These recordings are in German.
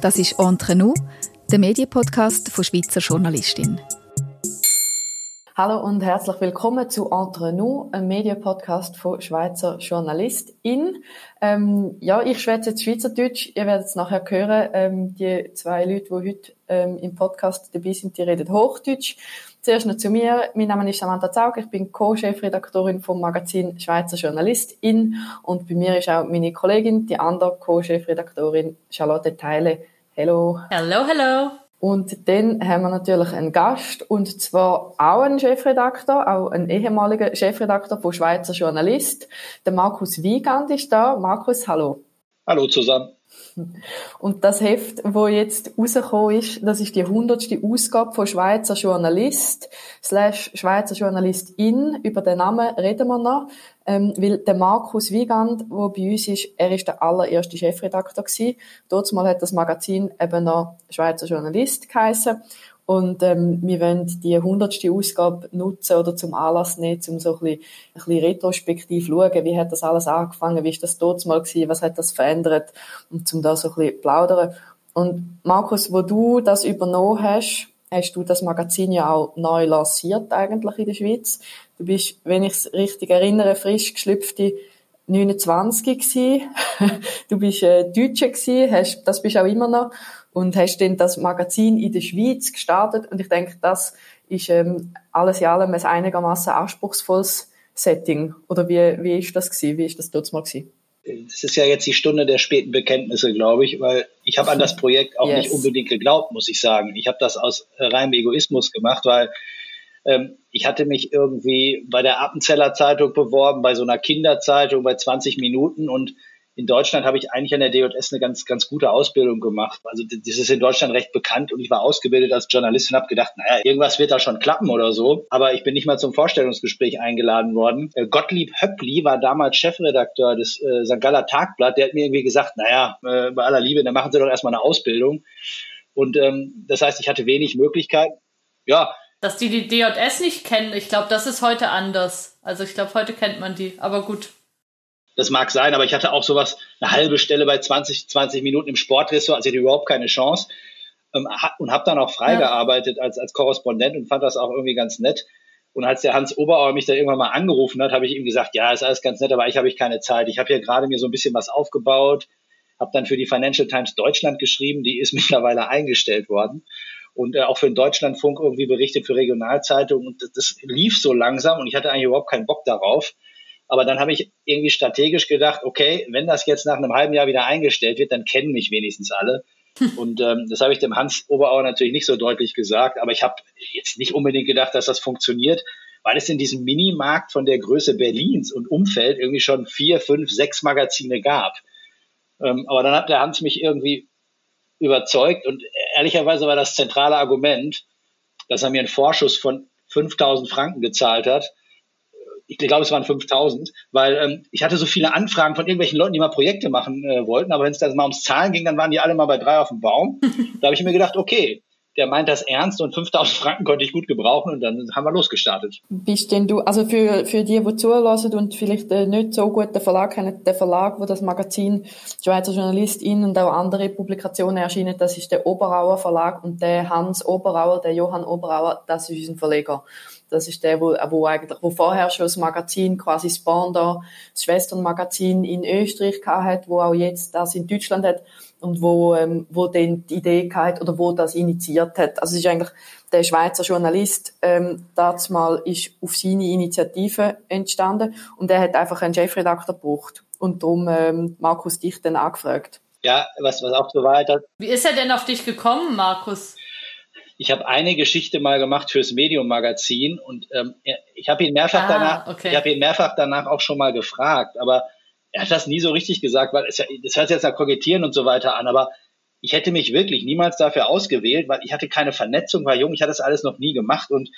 Das ist Entre nous, der Medienpodcast von Schweizer Journalistin. Hallo und herzlich willkommen zu Entre nous, einem Medienpodcast von Schweizer Journalistin. Ähm, ja, ich schwätze jetzt Schweizerdeutsch. Ihr werdet es nachher hören. Ähm, die zwei Leute, die heute ähm, im Podcast dabei sind, die reden Hochdeutsch. Zuerst noch zu mir. Mein Name ist Samantha Zaug. Ich bin Co-Chefredaktorin vom Magazin Schweizer Journalistin. Und bei mir ist auch meine Kollegin, die andere Co-Chefredaktorin Charlotte Teile. Hallo. Hallo, hallo. Und dann haben wir natürlich einen Gast, und zwar auch einen Chefredakteur, auch einen ehemaligen Chefredakteur von Schweizer Journalist. Der Markus Wiegand ist da. Markus, hallo. Hallo zusammen. Und das Heft, wo jetzt rausgekommen ist, das ist die hundertste Ausgabe von Schweizer Journalist slash Schweizer Journalistin. Über den Namen reden wir noch. Ähm, weil der Markus Wiegand, der bei uns ist, er ist der allererste Chefredakteur gewesen. Dort mal hat das Magazin eben noch Schweizer Journalist geheißen. Und ähm, wir wollen die hundertste Ausgabe nutzen oder zum Anlass nehmen, um so ein bisschen, ein bisschen retrospektiv schauen, wie hat das alles angefangen, wie ist das dort mal gewesen, was hat das verändert und zum da so ein bisschen plaudern. Und Markus, wo du das übernommen hast, hast du das Magazin ja auch neu lanciert eigentlich in der Schweiz. Du bist, wenn ich es richtig erinnere, frisch geschlüpfte 29 gewesen. du bist äh, Deutsche gewesen, hast, das bist auch immer noch und hast dann das Magazin in der Schweiz gestartet und ich denke, das ist ähm, alles in allem ein einigermaßen anspruchsvolles Setting. Oder wie, wie ist das gewesen? Wie ist das dort mal gewesen? Das ist ja jetzt die Stunde der späten Bekenntnisse, glaube ich, weil ich habe an das Projekt auch yes. nicht unbedingt geglaubt, muss ich sagen. Ich habe das aus reinem Egoismus gemacht, weil ähm, ich hatte mich irgendwie bei der Appenzeller Zeitung beworben, bei so einer Kinderzeitung bei 20 Minuten und in Deutschland habe ich eigentlich an der DJS eine ganz, ganz gute Ausbildung gemacht. Also das ist in Deutschland recht bekannt und ich war ausgebildet als Journalist und habe gedacht, naja, irgendwas wird da schon klappen oder so. Aber ich bin nicht mal zum Vorstellungsgespräch eingeladen worden. Äh, Gottlieb Höppli war damals Chefredakteur des äh, St. Galler Tagblatt. Der hat mir irgendwie gesagt, naja, äh, bei aller Liebe, dann machen Sie doch erstmal eine Ausbildung. Und ähm, das heißt, ich hatte wenig Möglichkeiten. Ja, dass die die DJS nicht kennen, ich glaube, das ist heute anders. Also ich glaube, heute kennt man die, aber gut. Das mag sein, aber ich hatte auch sowas, eine halbe Stelle bei 20, 20 Minuten im Sportressort, also ich hatte überhaupt keine Chance. Ähm, und habe dann auch freigearbeitet ja. als, als Korrespondent und fand das auch irgendwie ganz nett. Und als der Hans Oberauer mich dann irgendwann mal angerufen hat, habe ich ihm gesagt, ja, ist alles ganz nett, aber ich habe ich keine Zeit. Ich habe hier gerade mir so ein bisschen was aufgebaut, habe dann für die Financial Times Deutschland geschrieben, die ist mittlerweile eingestellt worden und äh, auch für den Deutschlandfunk irgendwie berichtet für Regionalzeitungen und das, das lief so langsam und ich hatte eigentlich überhaupt keinen Bock darauf. Aber dann habe ich irgendwie strategisch gedacht, okay, wenn das jetzt nach einem halben Jahr wieder eingestellt wird, dann kennen mich wenigstens alle. Und ähm, das habe ich dem Hans Oberauer natürlich nicht so deutlich gesagt, aber ich habe jetzt nicht unbedingt gedacht, dass das funktioniert, weil es in diesem Minimarkt von der Größe Berlins und Umfeld irgendwie schon vier, fünf, sechs Magazine gab. Ähm, aber dann hat der Hans mich irgendwie überzeugt und ehrlicherweise war das zentrale Argument, dass er mir einen Vorschuss von 5000 Franken gezahlt hat, ich glaube, es waren 5000, weil ähm, ich hatte so viele Anfragen von irgendwelchen Leuten, die mal Projekte machen äh, wollten, aber wenn es dann mal ums Zahlen ging, dann waren die alle mal bei drei auf dem Baum. da habe ich mir gedacht, okay, der meint das ernst und 5000 Franken konnte ich gut gebrauchen und dann haben wir losgestartet. Bist denn du, also für, für die, die zulassen und vielleicht äh, nicht so gut den Verlag kennen, der Verlag, wo das Magazin Schweizer Journalistin und auch andere Publikationen erschienen, das ist der Oberauer Verlag und der Hans Oberauer, der Johann Oberauer, das ist unser Verleger. Das ist der, wo, wo eigentlich, wo vorher schon das Magazin quasi Spawn da, das Schwesternmagazin in Österreich hat, wo auch jetzt das in Deutschland hat und wo, ähm, wo dann die Idee hat oder wo das initiiert hat. Also es ist eigentlich der Schweizer Journalist, ähm, das mal ist auf seine Initiative entstanden und er hat einfach einen Chefredakteur gebraucht und darum ähm, Markus dich dann angefragt. Ja, was, was auch so weiter. Wie ist er denn auf dich gekommen, Markus? Ich habe eine Geschichte mal gemacht fürs Medium Magazin und ähm, ich habe ihn mehrfach ah, danach, okay. ich habe ihn mehrfach danach auch schon mal gefragt, aber er hat das nie so richtig gesagt, weil es ja, das hört sich jetzt nach Kokettieren und so weiter an, aber ich hätte mich wirklich niemals dafür ausgewählt, weil ich hatte keine Vernetzung, war jung, ich hatte das alles noch nie gemacht und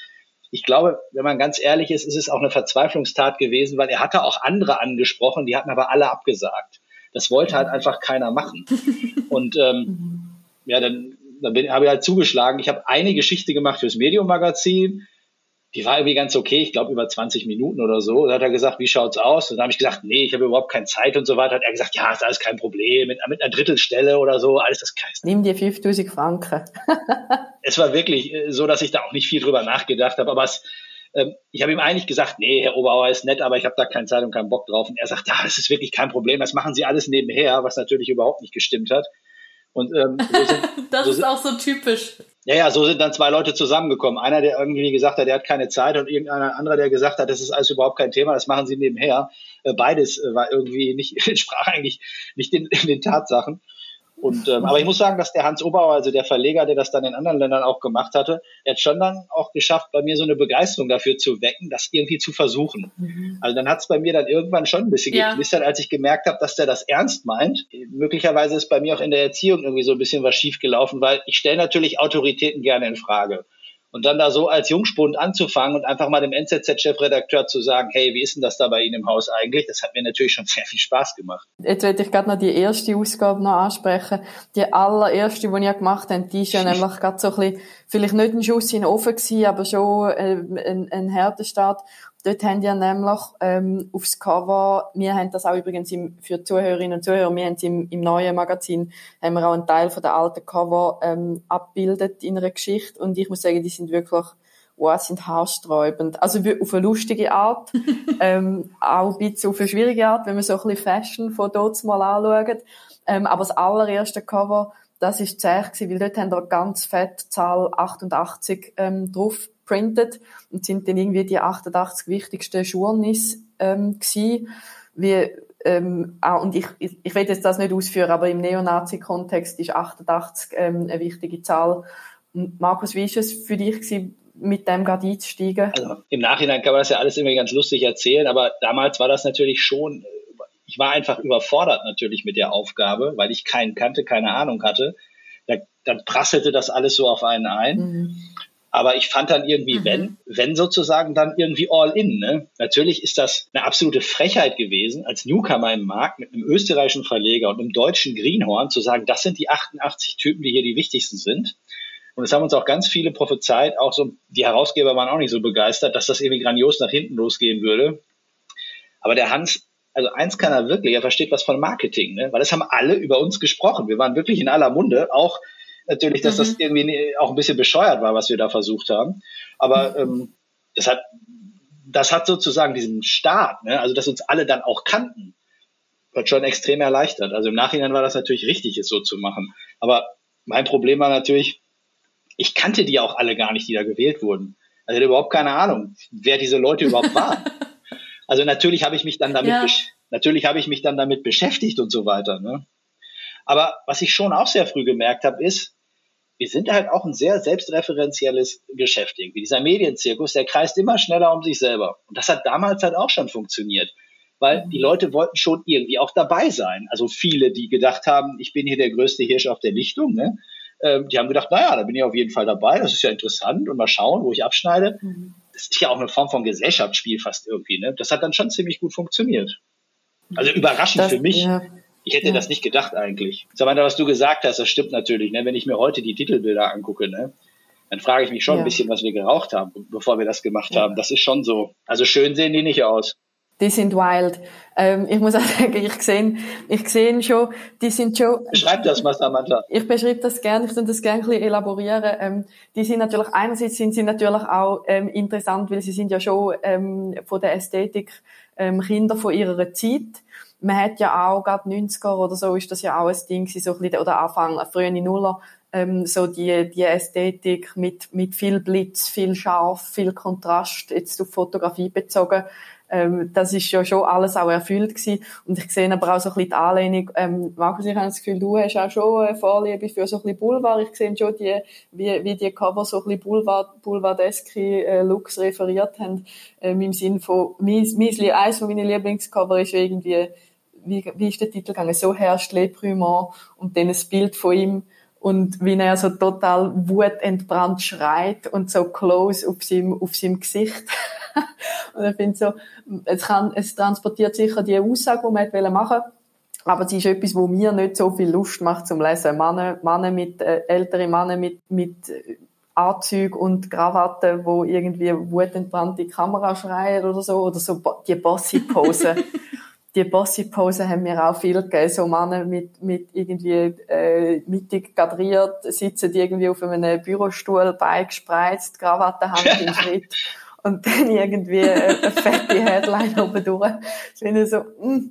ich glaube, wenn man ganz ehrlich ist, ist es auch eine Verzweiflungstat gewesen, weil er hatte auch andere angesprochen, die hatten aber alle abgesagt. Das wollte halt einfach keiner machen. Und ähm, ja, dann dann habe ich halt zugeschlagen. Ich habe eine Geschichte gemacht fürs Medium-Magazin. die war irgendwie ganz okay, ich glaube über 20 Minuten oder so. Da hat er gesagt, wie schaut's aus? Und dann habe ich gesagt, nee, ich habe überhaupt keine Zeit und so weiter. Hat er gesagt, ja, ist alles kein Problem, mit, mit einer Drittelstelle oder so, alles das Kreis. Nimm dir 5000 Franken. es war wirklich äh, so, dass ich da auch nicht viel drüber nachgedacht habe, aber es, ähm, ich habe ihm eigentlich gesagt, nee, Herr Oberauer ist nett, aber ich habe da keine Zeit und keinen Bock drauf. Und er sagt, ja, das ist wirklich kein Problem, das machen Sie alles nebenher, was natürlich überhaupt nicht gestimmt hat. Und ähm, so sind, das so ist auch so typisch. Ja, ja, so sind dann zwei Leute zusammengekommen. Einer, der irgendwie gesagt hat, der hat keine Zeit und irgendeiner anderer, der gesagt hat, das ist alles überhaupt kein Thema, das machen sie nebenher. Äh, beides äh, war irgendwie nicht, entsprach eigentlich nicht den, den Tatsachen. Und, ähm, aber ich muss sagen, dass der Hans Oberauer, also der Verleger, der das dann in anderen Ländern auch gemacht hatte, er hat schon dann auch geschafft, bei mir so eine Begeisterung dafür zu wecken, das irgendwie zu versuchen. Mhm. Also dann hat es bei mir dann irgendwann schon ein bisschen ja. geknistert, als ich gemerkt habe, dass der das ernst meint. Möglicherweise ist bei mir auch in der Erziehung irgendwie so ein bisschen was schiefgelaufen, weil ich stelle natürlich Autoritäten gerne in Frage. Und dann da so als Jungspund anzufangen und einfach mal dem NZZ-Chefredakteur zu sagen, hey, wie ist denn das da bei Ihnen im Haus eigentlich? Das hat mir natürlich schon sehr viel Spaß gemacht. Jetzt werde ich gerade noch die erste Ausgabe noch ansprechen. Die allererste, die ich gemacht habe, die ist ja nämlich gerade so ein bisschen, vielleicht nicht ein Schuss in den Ofen gewesen, aber schon äh, ein, ein Härtestart. Dort haben ja nämlich ähm, aufs Cover, wir haben das auch übrigens im, für Zuhörerinnen und Zuhörer, wir haben es im, im neuen Magazin, haben wir auch einen Teil von der alten Cover ähm, abbildet in einer Geschichte und ich muss sagen, die sind wirklich wow, sind haarsträubend. Also auf eine lustige Art, ähm, auch ein bisschen auf eine schwierige Art, wenn man so ein bisschen Fashion von dort mal anschaut. Ähm, aber das allererste Cover, das ist zäh gewesen, weil dort haben wir ganz fett Zahl 88 ähm, drauf printet und sind dann irgendwie die 88 wichtigsten Journeys ähm, gewesen. Wie, ähm, auch, und ich, ich, ich will jetzt das nicht ausführen, aber im Neonazi-Kontext ist 88 ähm, eine wichtige Zahl. Markus, wie ist es für dich gewesen, mit dem gerade einzusteigen? Also im Nachhinein kann man das ja alles irgendwie ganz lustig erzählen, aber damals war das natürlich schon, ich war einfach überfordert natürlich mit der Aufgabe, weil ich keinen kannte, keine Ahnung hatte. Da, dann prasselte das alles so auf einen ein. Mhm. Aber ich fand dann irgendwie, mhm. wenn, wenn sozusagen dann irgendwie all in. Ne? Natürlich ist das eine absolute Frechheit gewesen, als Newcomer im Markt mit einem österreichischen Verleger und einem deutschen Greenhorn zu sagen, das sind die 88 Typen, die hier die wichtigsten sind. Und es haben uns auch ganz viele prophezeit, auch so, die Herausgeber waren auch nicht so begeistert, dass das irgendwie grandios nach hinten losgehen würde. Aber der Hans, also eins kann er wirklich, er versteht was von Marketing, ne? weil das haben alle über uns gesprochen. Wir waren wirklich in aller Munde, auch natürlich, dass mhm. das irgendwie auch ein bisschen bescheuert war, was wir da versucht haben. Aber mhm. ähm, das hat das hat sozusagen diesen Start, ne? also dass uns alle dann auch kannten, hat schon extrem erleichtert. Also im Nachhinein war das natürlich richtig, es so zu machen. Aber mein Problem war natürlich, ich kannte die auch alle gar nicht, die da gewählt wurden. Also ich hatte überhaupt keine Ahnung, wer diese Leute überhaupt waren. Also natürlich habe ich mich dann damit, ja. natürlich habe ich mich dann damit beschäftigt und so weiter. Ne? Aber was ich schon auch sehr früh gemerkt habe, ist, wir sind halt auch ein sehr selbstreferenzielles Geschäft irgendwie. Dieser Medienzirkus, der kreist immer schneller um sich selber. Und das hat damals halt auch schon funktioniert. Weil die Leute wollten schon irgendwie auch dabei sein. Also viele, die gedacht haben, ich bin hier der größte Hirsch auf der Lichtung, ne? Ähm, die haben gedacht, naja, da bin ich auf jeden Fall dabei, das ist ja interessant und mal schauen, wo ich abschneide. Mhm. Das ist ja auch eine Form von Gesellschaftsspiel fast irgendwie. Ne? Das hat dann schon ziemlich gut funktioniert. Also überraschend das, für mich. Ja. Ich hätte ja. das nicht gedacht eigentlich. Samantha, was du gesagt hast, das stimmt natürlich. Ne? Wenn ich mir heute die Titelbilder angucke, ne? dann frage ich mich schon ja. ein bisschen, was wir geraucht haben, bevor wir das gemacht ja. haben. Das ist schon so. Also schön sehen die nicht aus. Die sind wild. Ähm, ich muss auch sagen, ich sehe, ich sehe schon, die sind schon. Beschreib das mal, Samantha. Ich beschreibe das gerne, ich würde das gerne ein bisschen elaborieren. Ähm, die sind natürlich, einerseits sind sie natürlich auch ähm, interessant, weil sie sind ja schon ähm, von der Ästhetik ähm, Kinder von ihrer Zeit. Man hat ja auch, gerade 90er oder so, ist das ja auch ein Ding so ein bisschen, oder Anfang, frühe Nuller, ähm, so die, die Ästhetik mit, mit viel Blitz, viel Scharf, viel Kontrast, jetzt auf Fotografie bezogen, ähm, das ist ja schon alles auch erfüllt gewesen. Und ich sehe aber auch so ein bisschen die Anlehnung, ähm, Markus, ich habe das Gefühl, du hast auch schon eine Vorliebe für so ein bisschen Boulevard. Ich sehe schon die, wie, wie die Cover so ein bisschen Boulevard, Boulevardeske äh, Looks referiert haben, ähm, im Sinn von, mein, mein, eins von meinen Lieblingscover ist irgendwie wie, wie ist der Titel gegangen? So herrscht Le Prumont und dann ein Bild von ihm und wie er so total wutentbrannt schreit und so close auf seinem, auf seinem Gesicht. und ich finde so, es kann, es transportiert sicher die Aussage, die man machen wollte, aber es ist etwas, wo mir nicht so viel Lust macht zum Lesen. Männer, Männer mit, äh, ältere Männer mit, mit Anzüge und Krawatte, wo irgendwie wutentbrannte Kamera schreien oder so, oder so die Bossy-Pose. die Bossy-Pose haben mir auch viel gegeben, so Männer mit, mit irgendwie äh, mittig kadriert, sitzen irgendwie auf einem Bürostuhl, Bein gespreizt, Krawatte, Hand im Schritt und dann irgendwie eine fette Headline oben durch. Ich finde so, mm,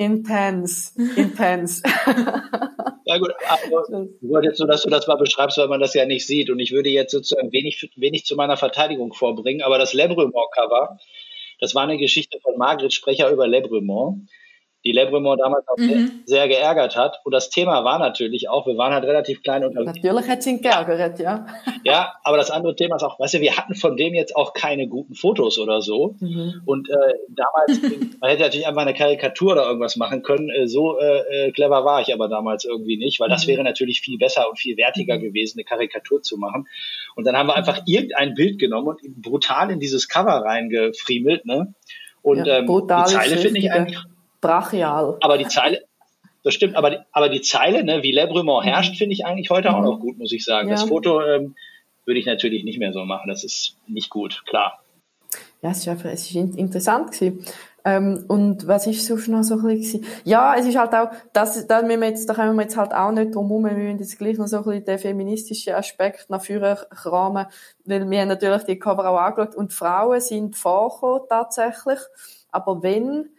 Intense, intense. ja gut, aber nur jetzt so, dass du das mal beschreibst, weil man das ja nicht sieht. Und ich würde jetzt sozusagen wenig, wenig zu meiner Verteidigung vorbringen. Aber das Lebremont-Cover, das war eine Geschichte von Margret Sprecher über Lebremont die Lebremont damals auch mhm. sehr, geärgert hat. Und das Thema war natürlich auch, wir waren halt relativ klein unterwegs. Natürlich hat sie ihn geärgert, ja. Ja, aber das andere Thema ist auch, weißt du, wir hatten von dem jetzt auch keine guten Fotos oder so. Mhm. Und äh, damals, man hätte natürlich einfach eine Karikatur oder irgendwas machen können. Äh, so äh, äh, clever war ich aber damals irgendwie nicht, weil das mhm. wäre natürlich viel besser und viel wertiger mhm. gewesen, eine Karikatur zu machen. Und dann haben wir einfach irgendein Bild genommen und brutal in dieses Cover reingefriemelt, ne? Und ja, ähm, die Zeile finde ich eigentlich brachial. Aber die Zeile, das stimmt, aber die, aber die Zeile, ne, wie Lebremont mhm. herrscht, finde ich eigentlich heute mhm. auch noch gut, muss ich sagen. Ja. Das Foto ähm, würde ich natürlich nicht mehr so machen. Das ist nicht gut, klar. Ja, es ist einfach, es ist interessant gewesen. Ähm, und was ist sonst noch so ein bisschen? Ja, es ist halt auch, das, da, müssen wir jetzt, da können wir jetzt halt auch nicht drum herum, wir müssen jetzt gleich noch so ein bisschen den feministischen Aspekt nach vorne kramen, weil wir haben natürlich die Cover auch angeschaut und Frauen sind vorgekommen tatsächlich, aber wenn,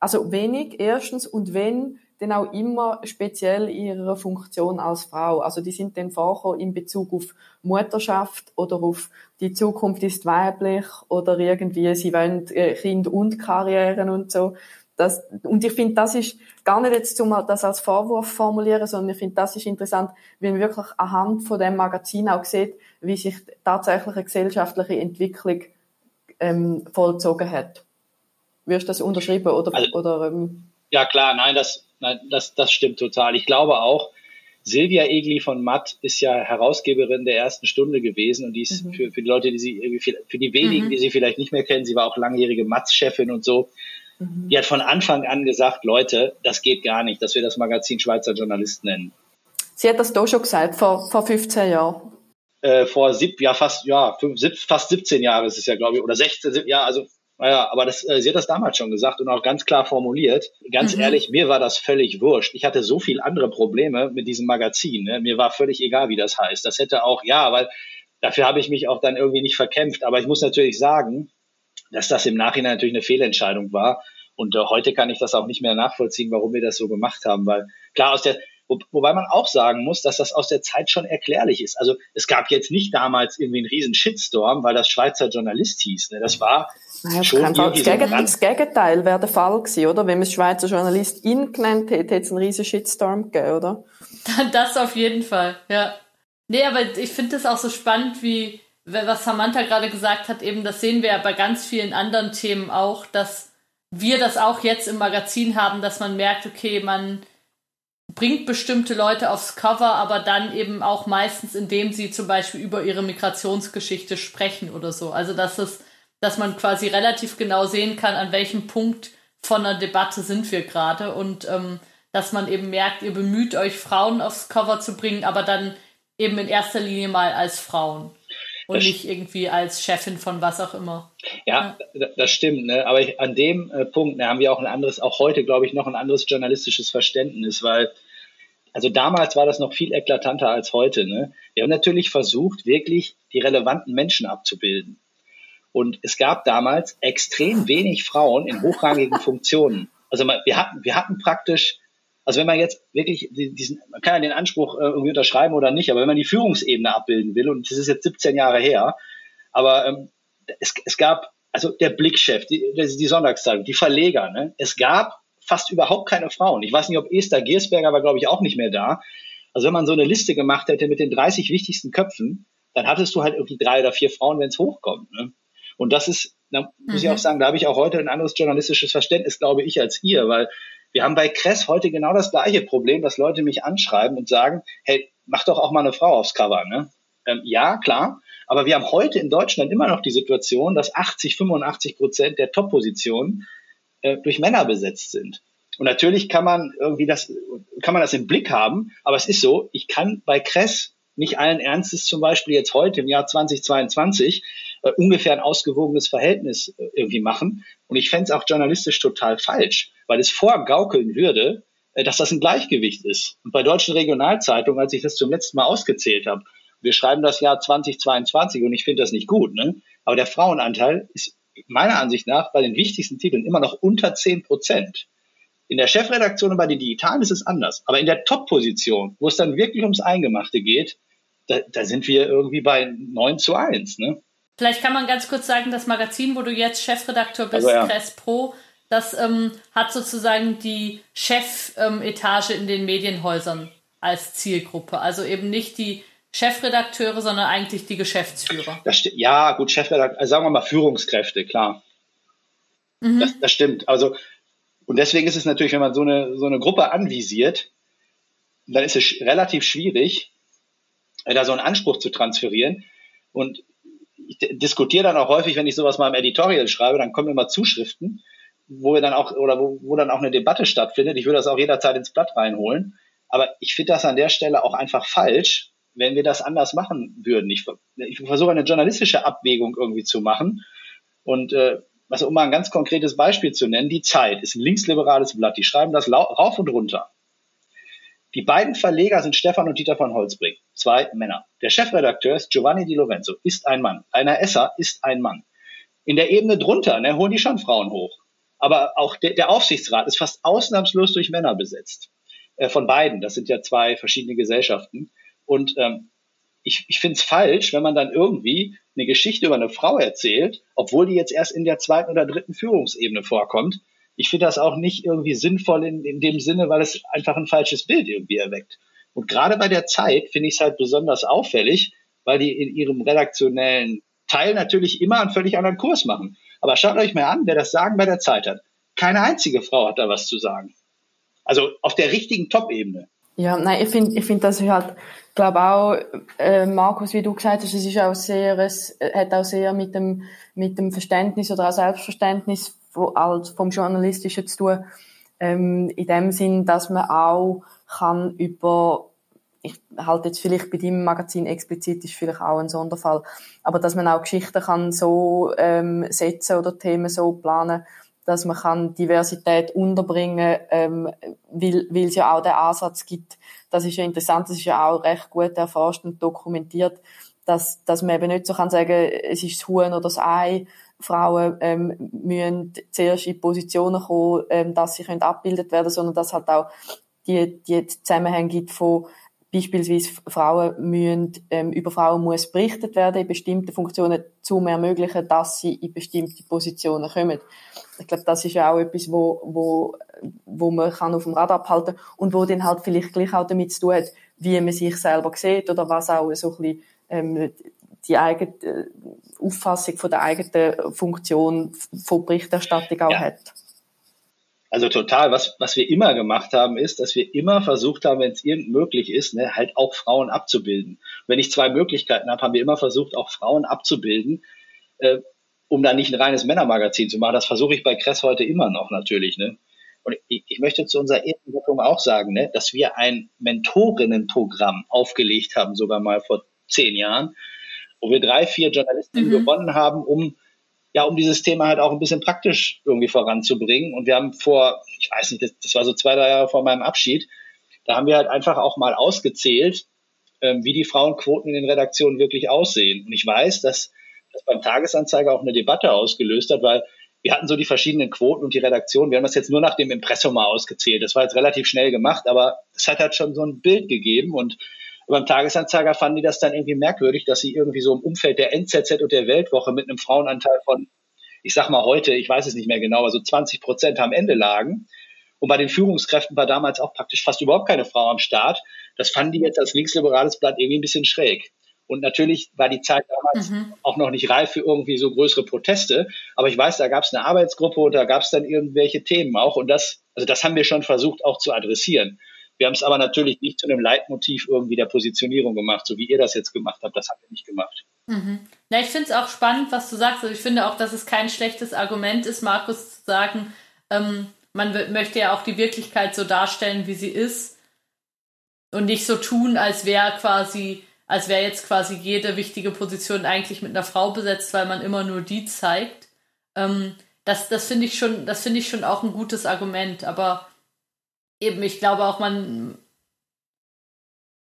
also wenig erstens und wenn, dann auch immer speziell ihrer Funktion als Frau. Also die sind dann vorher in Bezug auf Mutterschaft oder auf die Zukunft ist weiblich oder irgendwie sie wollen äh, Kind und Karrieren und so. Das, und ich finde, das ist gar nicht jetzt zum das als Vorwurf formulieren, sondern ich finde, das ist interessant, wie man wirklich anhand von dem Magazin auch sieht, wie sich tatsächlich eine gesellschaftliche Entwicklung ähm, vollzogen hat. Wirst du das unterschreiben oder, also, oder ähm? Ja klar, nein, das, nein, das, das stimmt total. Ich glaube auch, Silvia Egli von Matt ist ja Herausgeberin der ersten Stunde gewesen und die ist mhm. für, für die Leute, die sie, für die wenigen, mhm. die sie vielleicht nicht mehr kennen, sie war auch langjährige Matz-Chefin und so. Mhm. Die hat von Anfang an gesagt, Leute, das geht gar nicht, dass wir das Magazin Schweizer Journalist nennen. Sie hat das doch schon gesagt, vor, vor 15 Jahren. Äh, vor sieb, ja, fast, ja, fünf, sieb, fast 17 Jahre ist es ja, glaube ich, oder 16, ja, also naja, aber das, äh, sie hat das damals schon gesagt und auch ganz klar formuliert. Ganz mhm. ehrlich, mir war das völlig wurscht. Ich hatte so viel andere Probleme mit diesem Magazin. Ne? Mir war völlig egal, wie das heißt. Das hätte auch, ja, weil dafür habe ich mich auch dann irgendwie nicht verkämpft. Aber ich muss natürlich sagen, dass das im Nachhinein natürlich eine Fehlentscheidung war. Und äh, heute kann ich das auch nicht mehr nachvollziehen, warum wir das so gemacht haben. Weil klar, aus der, wo, wobei man auch sagen muss, dass das aus der Zeit schon erklärlich ist. Also es gab jetzt nicht damals irgendwie einen riesen Shitstorm, weil das Schweizer Journalist hieß. Ne? Das war schon das, Gegenteil, das Gegenteil wäre der Fall gewesen, oder? Wenn man es Schweizer Journalist ihn genannt hätte, hätte es einen riesen Shitstorm gegeben, oder? Das auf jeden Fall, ja. Nee, aber ich finde es auch so spannend, wie, was Samantha gerade gesagt hat, eben, das sehen wir ja bei ganz vielen anderen Themen auch, dass wir das auch jetzt im Magazin haben, dass man merkt, okay, man bringt bestimmte Leute aufs Cover, aber dann eben auch meistens, indem sie zum Beispiel über ihre Migrationsgeschichte sprechen oder so. Also dass es, dass man quasi relativ genau sehen kann, an welchem Punkt von einer Debatte sind wir gerade und ähm, dass man eben merkt, ihr bemüht euch Frauen aufs Cover zu bringen, aber dann eben in erster Linie mal als Frauen und das nicht irgendwie als Chefin von was auch immer. Ja, ja. das stimmt. Ne? Aber ich, an dem äh, Punkt ne, haben wir auch ein anderes, auch heute glaube ich noch ein anderes journalistisches Verständnis, weil also damals war das noch viel eklatanter als heute. Ne? Wir haben natürlich versucht, wirklich die relevanten Menschen abzubilden. Und es gab damals extrem wenig Frauen in hochrangigen Funktionen. Also wir hatten, wir hatten praktisch also wenn man jetzt wirklich diesen, man kann ja den Anspruch äh, irgendwie unterschreiben oder nicht, aber wenn man die Führungsebene abbilden will, und das ist jetzt 17 Jahre her, aber ähm, es, es gab, also der Blickchef, die, die Sonntagszeitung, die Verleger, ne? es gab fast überhaupt keine Frauen. Ich weiß nicht, ob Esther Giersberger war, glaube ich, auch nicht mehr da. Also wenn man so eine Liste gemacht hätte mit den 30 wichtigsten Köpfen, dann hattest du halt irgendwie drei oder vier Frauen, wenn es hochkommt. Ne? Und das ist, da muss mhm. ich auch sagen, da habe ich auch heute ein anderes journalistisches Verständnis, glaube ich, als ihr, weil wir haben bei Kress heute genau das gleiche Problem, dass Leute mich anschreiben und sagen, hey, mach doch auch mal eine Frau aufs Cover, ne? Ähm, ja, klar. Aber wir haben heute in Deutschland immer noch die Situation, dass 80, 85 Prozent der Top-Positionen äh, durch Männer besetzt sind. Und natürlich kann man irgendwie das, kann man das im Blick haben, aber es ist so, ich kann bei Kress nicht allen Ernstes zum Beispiel jetzt heute im Jahr 2022 äh, ungefähr ein ausgewogenes Verhältnis äh, irgendwie machen. Und ich fände es auch journalistisch total falsch, weil es vorgaukeln würde, äh, dass das ein Gleichgewicht ist. Und bei deutschen Regionalzeitungen, als ich das zum letzten Mal ausgezählt habe, wir schreiben das Jahr 2022 und ich finde das nicht gut, ne? aber der Frauenanteil ist meiner Ansicht nach bei den wichtigsten Titeln immer noch unter 10 Prozent. In der Chefredaktion und bei den Digitalen ist es anders. Aber in der Top-Position, wo es dann wirklich ums Eingemachte geht, da, da sind wir irgendwie bei 9 zu 1. Ne? Vielleicht kann man ganz kurz sagen, das Magazin, wo du jetzt Chefredakteur bist, also, ja. Press Pro, das ähm, hat sozusagen die Chefetage ähm, in den Medienhäusern als Zielgruppe. Also eben nicht die Chefredakteure, sondern eigentlich die Geschäftsführer. ja, gut, Chefredakteure, also sagen wir mal Führungskräfte, klar. Mhm. Das, das stimmt. Also, und deswegen ist es natürlich, wenn man so eine, so eine Gruppe anvisiert, dann ist es relativ schwierig, äh, da so einen Anspruch zu transferieren. Und ich diskutiere dann auch häufig, wenn ich sowas mal im Editorial schreibe, dann kommen immer Zuschriften, wo wir dann auch, oder wo, wo dann auch eine Debatte stattfindet. Ich würde das auch jederzeit ins Blatt reinholen. Aber ich finde das an der Stelle auch einfach falsch, wenn wir das anders machen würden. Ich, ich versuche eine journalistische Abwägung irgendwie zu machen. Und äh, also um mal ein ganz konkretes Beispiel zu nennen, die Zeit ist ein linksliberales Blatt. Die schreiben das rauf und runter. Die beiden Verleger sind Stefan und Dieter von Holzbrink, zwei Männer. Der Chefredakteur ist Giovanni Di Lorenzo, ist ein Mann. Einer Esser ist ein Mann. In der Ebene drunter ne, holen die schon Frauen hoch. Aber auch de, der Aufsichtsrat ist fast ausnahmslos durch Männer besetzt. Äh, von beiden. Das sind ja zwei verschiedene Gesellschaften. Und ähm, ich, ich finde es falsch, wenn man dann irgendwie eine Geschichte über eine Frau erzählt, obwohl die jetzt erst in der zweiten oder dritten Führungsebene vorkommt ich finde das auch nicht irgendwie sinnvoll in, in dem Sinne, weil es einfach ein falsches Bild irgendwie erweckt. Und gerade bei der Zeit finde ich es halt besonders auffällig, weil die in ihrem redaktionellen Teil natürlich immer einen völlig anderen Kurs machen. Aber schaut euch mal an, wer das Sagen bei der Zeit hat. Keine einzige Frau hat da was zu sagen. Also auf der richtigen Top-Ebene. Ja, nein, ich finde, ich finde, das ist halt, glaube auch, äh, Markus, wie du gesagt hast, es ist auch sehr, es hat auch sehr mit dem, mit dem Verständnis oder auch Selbstverständnis als vom Journalistischen zu tun, ähm, in dem Sinn, dass man auch kann über ich halte jetzt vielleicht bei deinem Magazin explizit ist vielleicht auch ein Sonderfall, aber dass man auch Geschichten kann so ähm, setzen oder Themen so planen, dass man kann Diversität unterbringen, ähm, weil, weil es ja auch den Ansatz gibt. Das ist ja interessant, das ist ja auch recht gut erforscht und dokumentiert, dass, dass man eben nicht so kann sagen, es ist das Huhn oder das Ei, Frauen ähm, müssen zuerst in Positionen kommen, ähm, dass sie können abgebildet werden, sondern dass halt auch die, die Zusammenhänge gibt von beispielsweise Frauen müssen, ähm, über Frauen muss berichtet werden in bestimmten Funktionen, zu ermöglichen, dass sie in bestimmte Positionen kommen. Ich glaube, das ist ja auch etwas, wo, wo, wo man kann auf dem Radar abhalten und wo dann halt vielleicht gleich auch damit zu tun hat, wie man sich selber sieht oder was auch so ein bisschen ähm, die eigene äh, Auffassung von der eigenen Funktion von Berichterstattung auch ja. hat. Also total. Was, was wir immer gemacht haben, ist, dass wir immer versucht haben, wenn es irgend möglich ist, ne, halt auch Frauen abzubilden. Wenn ich zwei Möglichkeiten habe, haben wir immer versucht, auch Frauen abzubilden, äh, um da nicht ein reines Männermagazin zu machen. Das versuche ich bei Kress heute immer noch natürlich. Ne? Und ich, ich möchte zu unserer Ehrenwirkung auch sagen, ne, dass wir ein Mentorinnenprogramm aufgelegt haben, sogar mal vor zehn Jahren, wo wir drei, vier Journalistinnen mhm. gewonnen haben, um ja, um dieses Thema halt auch ein bisschen praktisch irgendwie voranzubringen. Und wir haben vor, ich weiß nicht, das, das war so zwei, drei Jahre vor meinem Abschied, da haben wir halt einfach auch mal ausgezählt, ähm, wie die Frauenquoten in den Redaktionen wirklich aussehen. Und ich weiß, dass das beim Tagesanzeiger auch eine Debatte ausgelöst hat, weil wir hatten so die verschiedenen Quoten und die Redaktion. Wir haben das jetzt nur nach dem Impressum mal ausgezählt. Das war jetzt relativ schnell gemacht, aber es hat halt schon so ein Bild gegeben und beim Tagesanzeiger fanden die das dann irgendwie merkwürdig, dass sie irgendwie so im Umfeld der NZZ und der Weltwoche mit einem Frauenanteil von, ich sag mal heute, ich weiß es nicht mehr genau, also 20 Prozent am Ende lagen. Und bei den Führungskräften war damals auch praktisch fast überhaupt keine Frau am Start. Das fanden die jetzt als linksliberales Blatt irgendwie ein bisschen schräg. Und natürlich war die Zeit damals mhm. auch noch nicht reif für irgendwie so größere Proteste. Aber ich weiß, da gab es eine Arbeitsgruppe und da gab es dann irgendwelche Themen auch. Und das, also das haben wir schon versucht auch zu adressieren. Wir haben es aber natürlich nicht zu einem Leitmotiv irgendwie der Positionierung gemacht, so wie ihr das jetzt gemacht habt. Das haben wir nicht gemacht. Mhm. Na, ich finde es auch spannend, was du sagst. Also ich finde auch, dass es kein schlechtes Argument ist, Markus zu sagen, ähm, man möchte ja auch die Wirklichkeit so darstellen, wie sie ist und nicht so tun, als wäre quasi als wäre jetzt quasi jede wichtige Position eigentlich mit einer Frau besetzt, weil man immer nur die zeigt. Ähm, das das finde ich schon, das finde ich schon auch ein gutes Argument. Aber eben, ich glaube auch, man,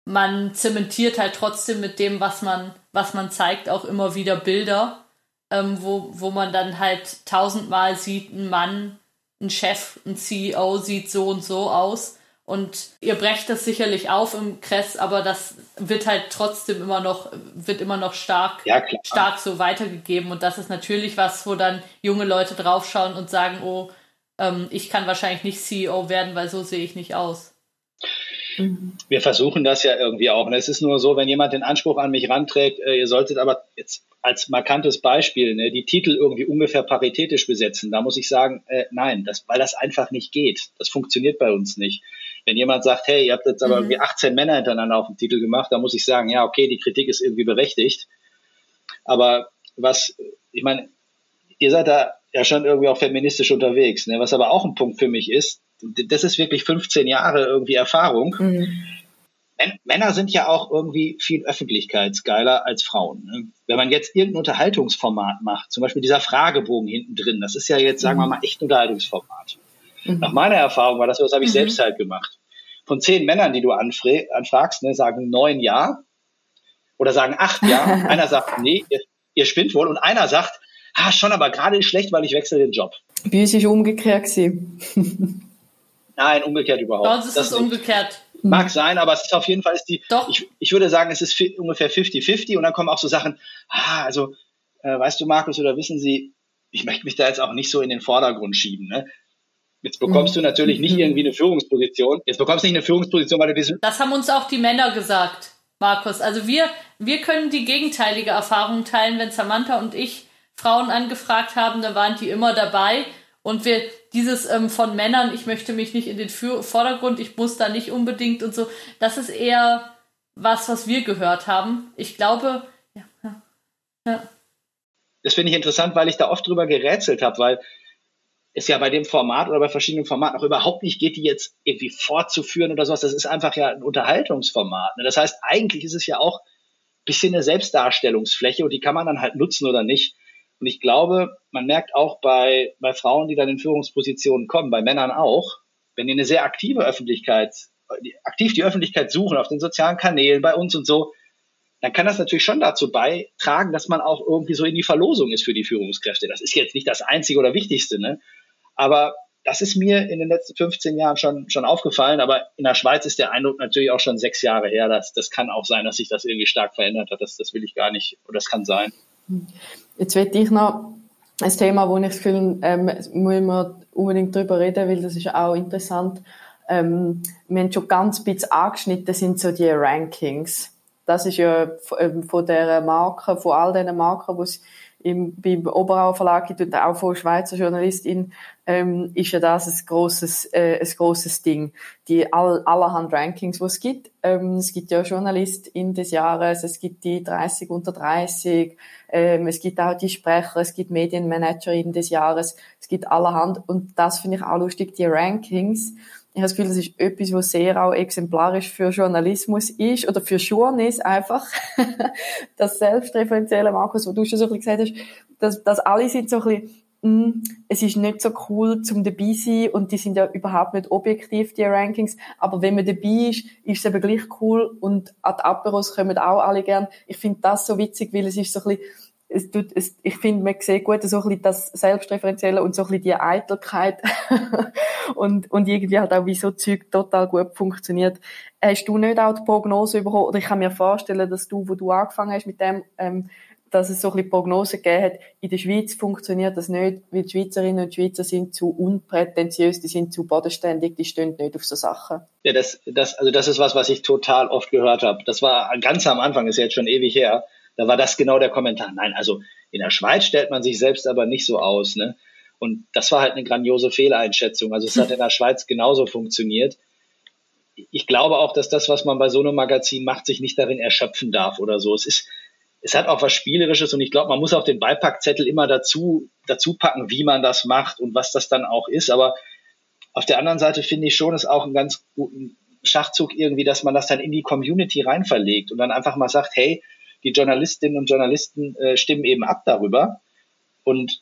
man zementiert halt trotzdem mit dem, was man, was man zeigt, auch immer wieder Bilder, ähm, wo, wo man dann halt tausendmal sieht, ein Mann, ein Chef, ein CEO sieht so und so aus. Und ihr brecht das sicherlich auf im Kress, aber das wird halt trotzdem immer noch, wird immer noch stark, ja, stark so weitergegeben. Und das ist natürlich was, wo dann junge Leute draufschauen und sagen, oh, ähm, ich kann wahrscheinlich nicht CEO werden, weil so sehe ich nicht aus. Mhm. Wir versuchen das ja irgendwie auch. Und es ist nur so, wenn jemand den Anspruch an mich ranträgt, äh, ihr solltet aber jetzt als markantes Beispiel ne, die Titel irgendwie ungefähr paritätisch besetzen, da muss ich sagen, äh, nein, das, weil das einfach nicht geht. Das funktioniert bei uns nicht. Wenn jemand sagt, hey, ihr habt jetzt aber mhm. irgendwie 18 Männer hintereinander auf dem Titel gemacht, dann muss ich sagen, ja, okay, die Kritik ist irgendwie berechtigt. Aber was, ich meine, ihr seid da ja schon irgendwie auch feministisch unterwegs. Ne? Was aber auch ein Punkt für mich ist, das ist wirklich 15 Jahre irgendwie Erfahrung. Mhm. Männer sind ja auch irgendwie viel öffentlichkeitsgeiler als Frauen. Ne? Wenn man jetzt irgendein Unterhaltungsformat macht, zum Beispiel dieser Fragebogen hinten drin, das ist ja jetzt, sagen wir mhm. mal, echt ein Unterhaltungsformat. Mhm. Nach meiner Erfahrung war das, das habe ich mhm. selbst halt gemacht. Von zehn Männern, die du anfragst, ne, sagen neun Ja oder sagen acht Ja. einer sagt, nee, ihr, ihr spinnt wohl. Und einer sagt, ah, schon, aber gerade ist schlecht, weil ich wechsle den Job. Uns ist umgekehrt Nein, umgekehrt überhaupt. Bei uns ist es umgekehrt. Mag sein, aber es ist auf jeden Fall ist die. Doch. Ich, ich würde sagen, es ist ungefähr 50-50 und dann kommen auch so Sachen. Ah, also, äh, weißt du, Markus, oder wissen Sie, ich möchte mich da jetzt auch nicht so in den Vordergrund schieben. Ne? Jetzt bekommst du natürlich nicht irgendwie eine Führungsposition. Jetzt bekommst du nicht eine Führungsposition, weil du diesen. Das haben uns auch die Männer gesagt, Markus. Also wir, wir können die gegenteilige Erfahrung teilen, wenn Samantha und ich Frauen angefragt haben, dann waren die immer dabei. Und wir, dieses ähm, von Männern, ich möchte mich nicht in den Vordergrund, ich muss da nicht unbedingt und so, das ist eher was, was wir gehört haben. Ich glaube, ja, ja. ja. Das finde ich interessant, weil ich da oft drüber gerätselt habe, weil es ja bei dem Format oder bei verschiedenen Formaten auch überhaupt nicht geht, die jetzt irgendwie fortzuführen oder sowas. Das ist einfach ja ein Unterhaltungsformat. Ne? Das heißt, eigentlich ist es ja auch ein bisschen eine Selbstdarstellungsfläche und die kann man dann halt nutzen oder nicht. Und ich glaube, man merkt auch bei, bei Frauen, die dann in Führungspositionen kommen, bei Männern auch, wenn die eine sehr aktive Öffentlichkeit, aktiv die Öffentlichkeit suchen auf den sozialen Kanälen, bei uns und so, dann kann das natürlich schon dazu beitragen, dass man auch irgendwie so in die Verlosung ist für die Führungskräfte. Das ist jetzt nicht das Einzige oder Wichtigste, ne? Aber das ist mir in den letzten 15 Jahren schon, schon aufgefallen, aber in der Schweiz ist der Eindruck natürlich auch schon sechs Jahre her. Das, das kann auch sein, dass sich das irgendwie stark verändert hat. Das, das will ich gar nicht, oder das kann sein. Jetzt will ich noch ein Thema, wo ich das Gefühl, ähm, müssen wir unbedingt drüber reden, weil das ist auch interessant. Ähm, wir haben schon ganz bisschen angeschnitten, sind so die Rankings. Das ist ja ähm, von der Marke, von all diesen Marken, die es im, beim Oberauer Verlag gibt und auch von Schweizer Journalistin, ähm, ist ja das ein grosses, äh, ein grosses Ding. Die all, allerhand Rankings, die es gibt. Ähm, es gibt ja Journalistin des Jahres, es gibt die 30 unter 30, ähm, es gibt auch die Sprecher, es gibt Medienmanagerin des Jahres, es gibt allerhand. Und das finde ich auch lustig, die Rankings ich habe das Gefühl, das ist etwas, was sehr auch exemplarisch für Journalismus ist oder für Journalist einfach. das selbstreferenzielle, Markus, wo du schon so ein bisschen gesagt hast, dass, dass alle sind so ein bisschen, hm, es ist nicht so cool zum dabei sein und die sind ja überhaupt nicht objektiv, die Rankings, aber wenn man dabei ist, ist es eben gleich cool und an die Aperos kommen auch alle gern. Ich finde das so witzig, weil es ist so ein bisschen, es tut, es, ich finde, man sieht gut so ein bisschen das Selbstreferenzielle und so ein bisschen die Eitelkeit und, und irgendwie halt auch, wie so Zeug total gut funktioniert. Hast du nicht auch die Prognose bekommen, oder ich kann mir vorstellen, dass du, wo du angefangen hast mit dem, ähm, dass es so ein bisschen Prognose gegeben hat, in der Schweiz funktioniert das nicht, weil die Schweizerinnen und Schweizer sind zu unprätentiös, die sind zu bodenständig, die stehen nicht auf so Sachen. Ja, das, das, also das ist was, was ich total oft gehört habe. Das war ganz am Anfang, ist jetzt schon ewig her da war das genau der Kommentar. Nein, also in der Schweiz stellt man sich selbst aber nicht so aus. Ne? Und das war halt eine grandiose Fehleinschätzung. Also es hat in der Schweiz genauso funktioniert. Ich glaube auch, dass das, was man bei so einem Magazin macht, sich nicht darin erschöpfen darf oder so. Es ist, es hat auch was Spielerisches und ich glaube, man muss auch den Beipackzettel immer dazu, dazu packen, wie man das macht und was das dann auch ist. Aber auf der anderen Seite finde ich schon, es auch einen ganz guten Schachzug irgendwie, dass man das dann in die Community rein verlegt und dann einfach mal sagt, hey, die Journalistinnen und Journalisten äh, stimmen eben ab darüber. Und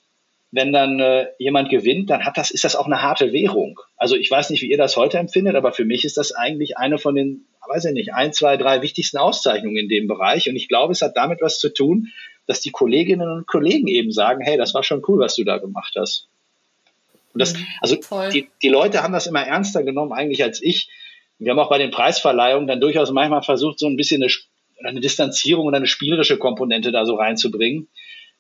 wenn dann äh, jemand gewinnt, dann hat das, ist das auch eine harte Währung. Also ich weiß nicht, wie ihr das heute empfindet, aber für mich ist das eigentlich eine von den, weiß ich nicht, ein, zwei, drei wichtigsten Auszeichnungen in dem Bereich. Und ich glaube, es hat damit was zu tun, dass die Kolleginnen und Kollegen eben sagen, hey, das war schon cool, was du da gemacht hast. Und das, mhm. also die, die Leute haben das immer ernster genommen eigentlich als ich. Wir haben auch bei den Preisverleihungen dann durchaus manchmal versucht, so ein bisschen eine, eine Distanzierung oder eine spielerische Komponente da so reinzubringen.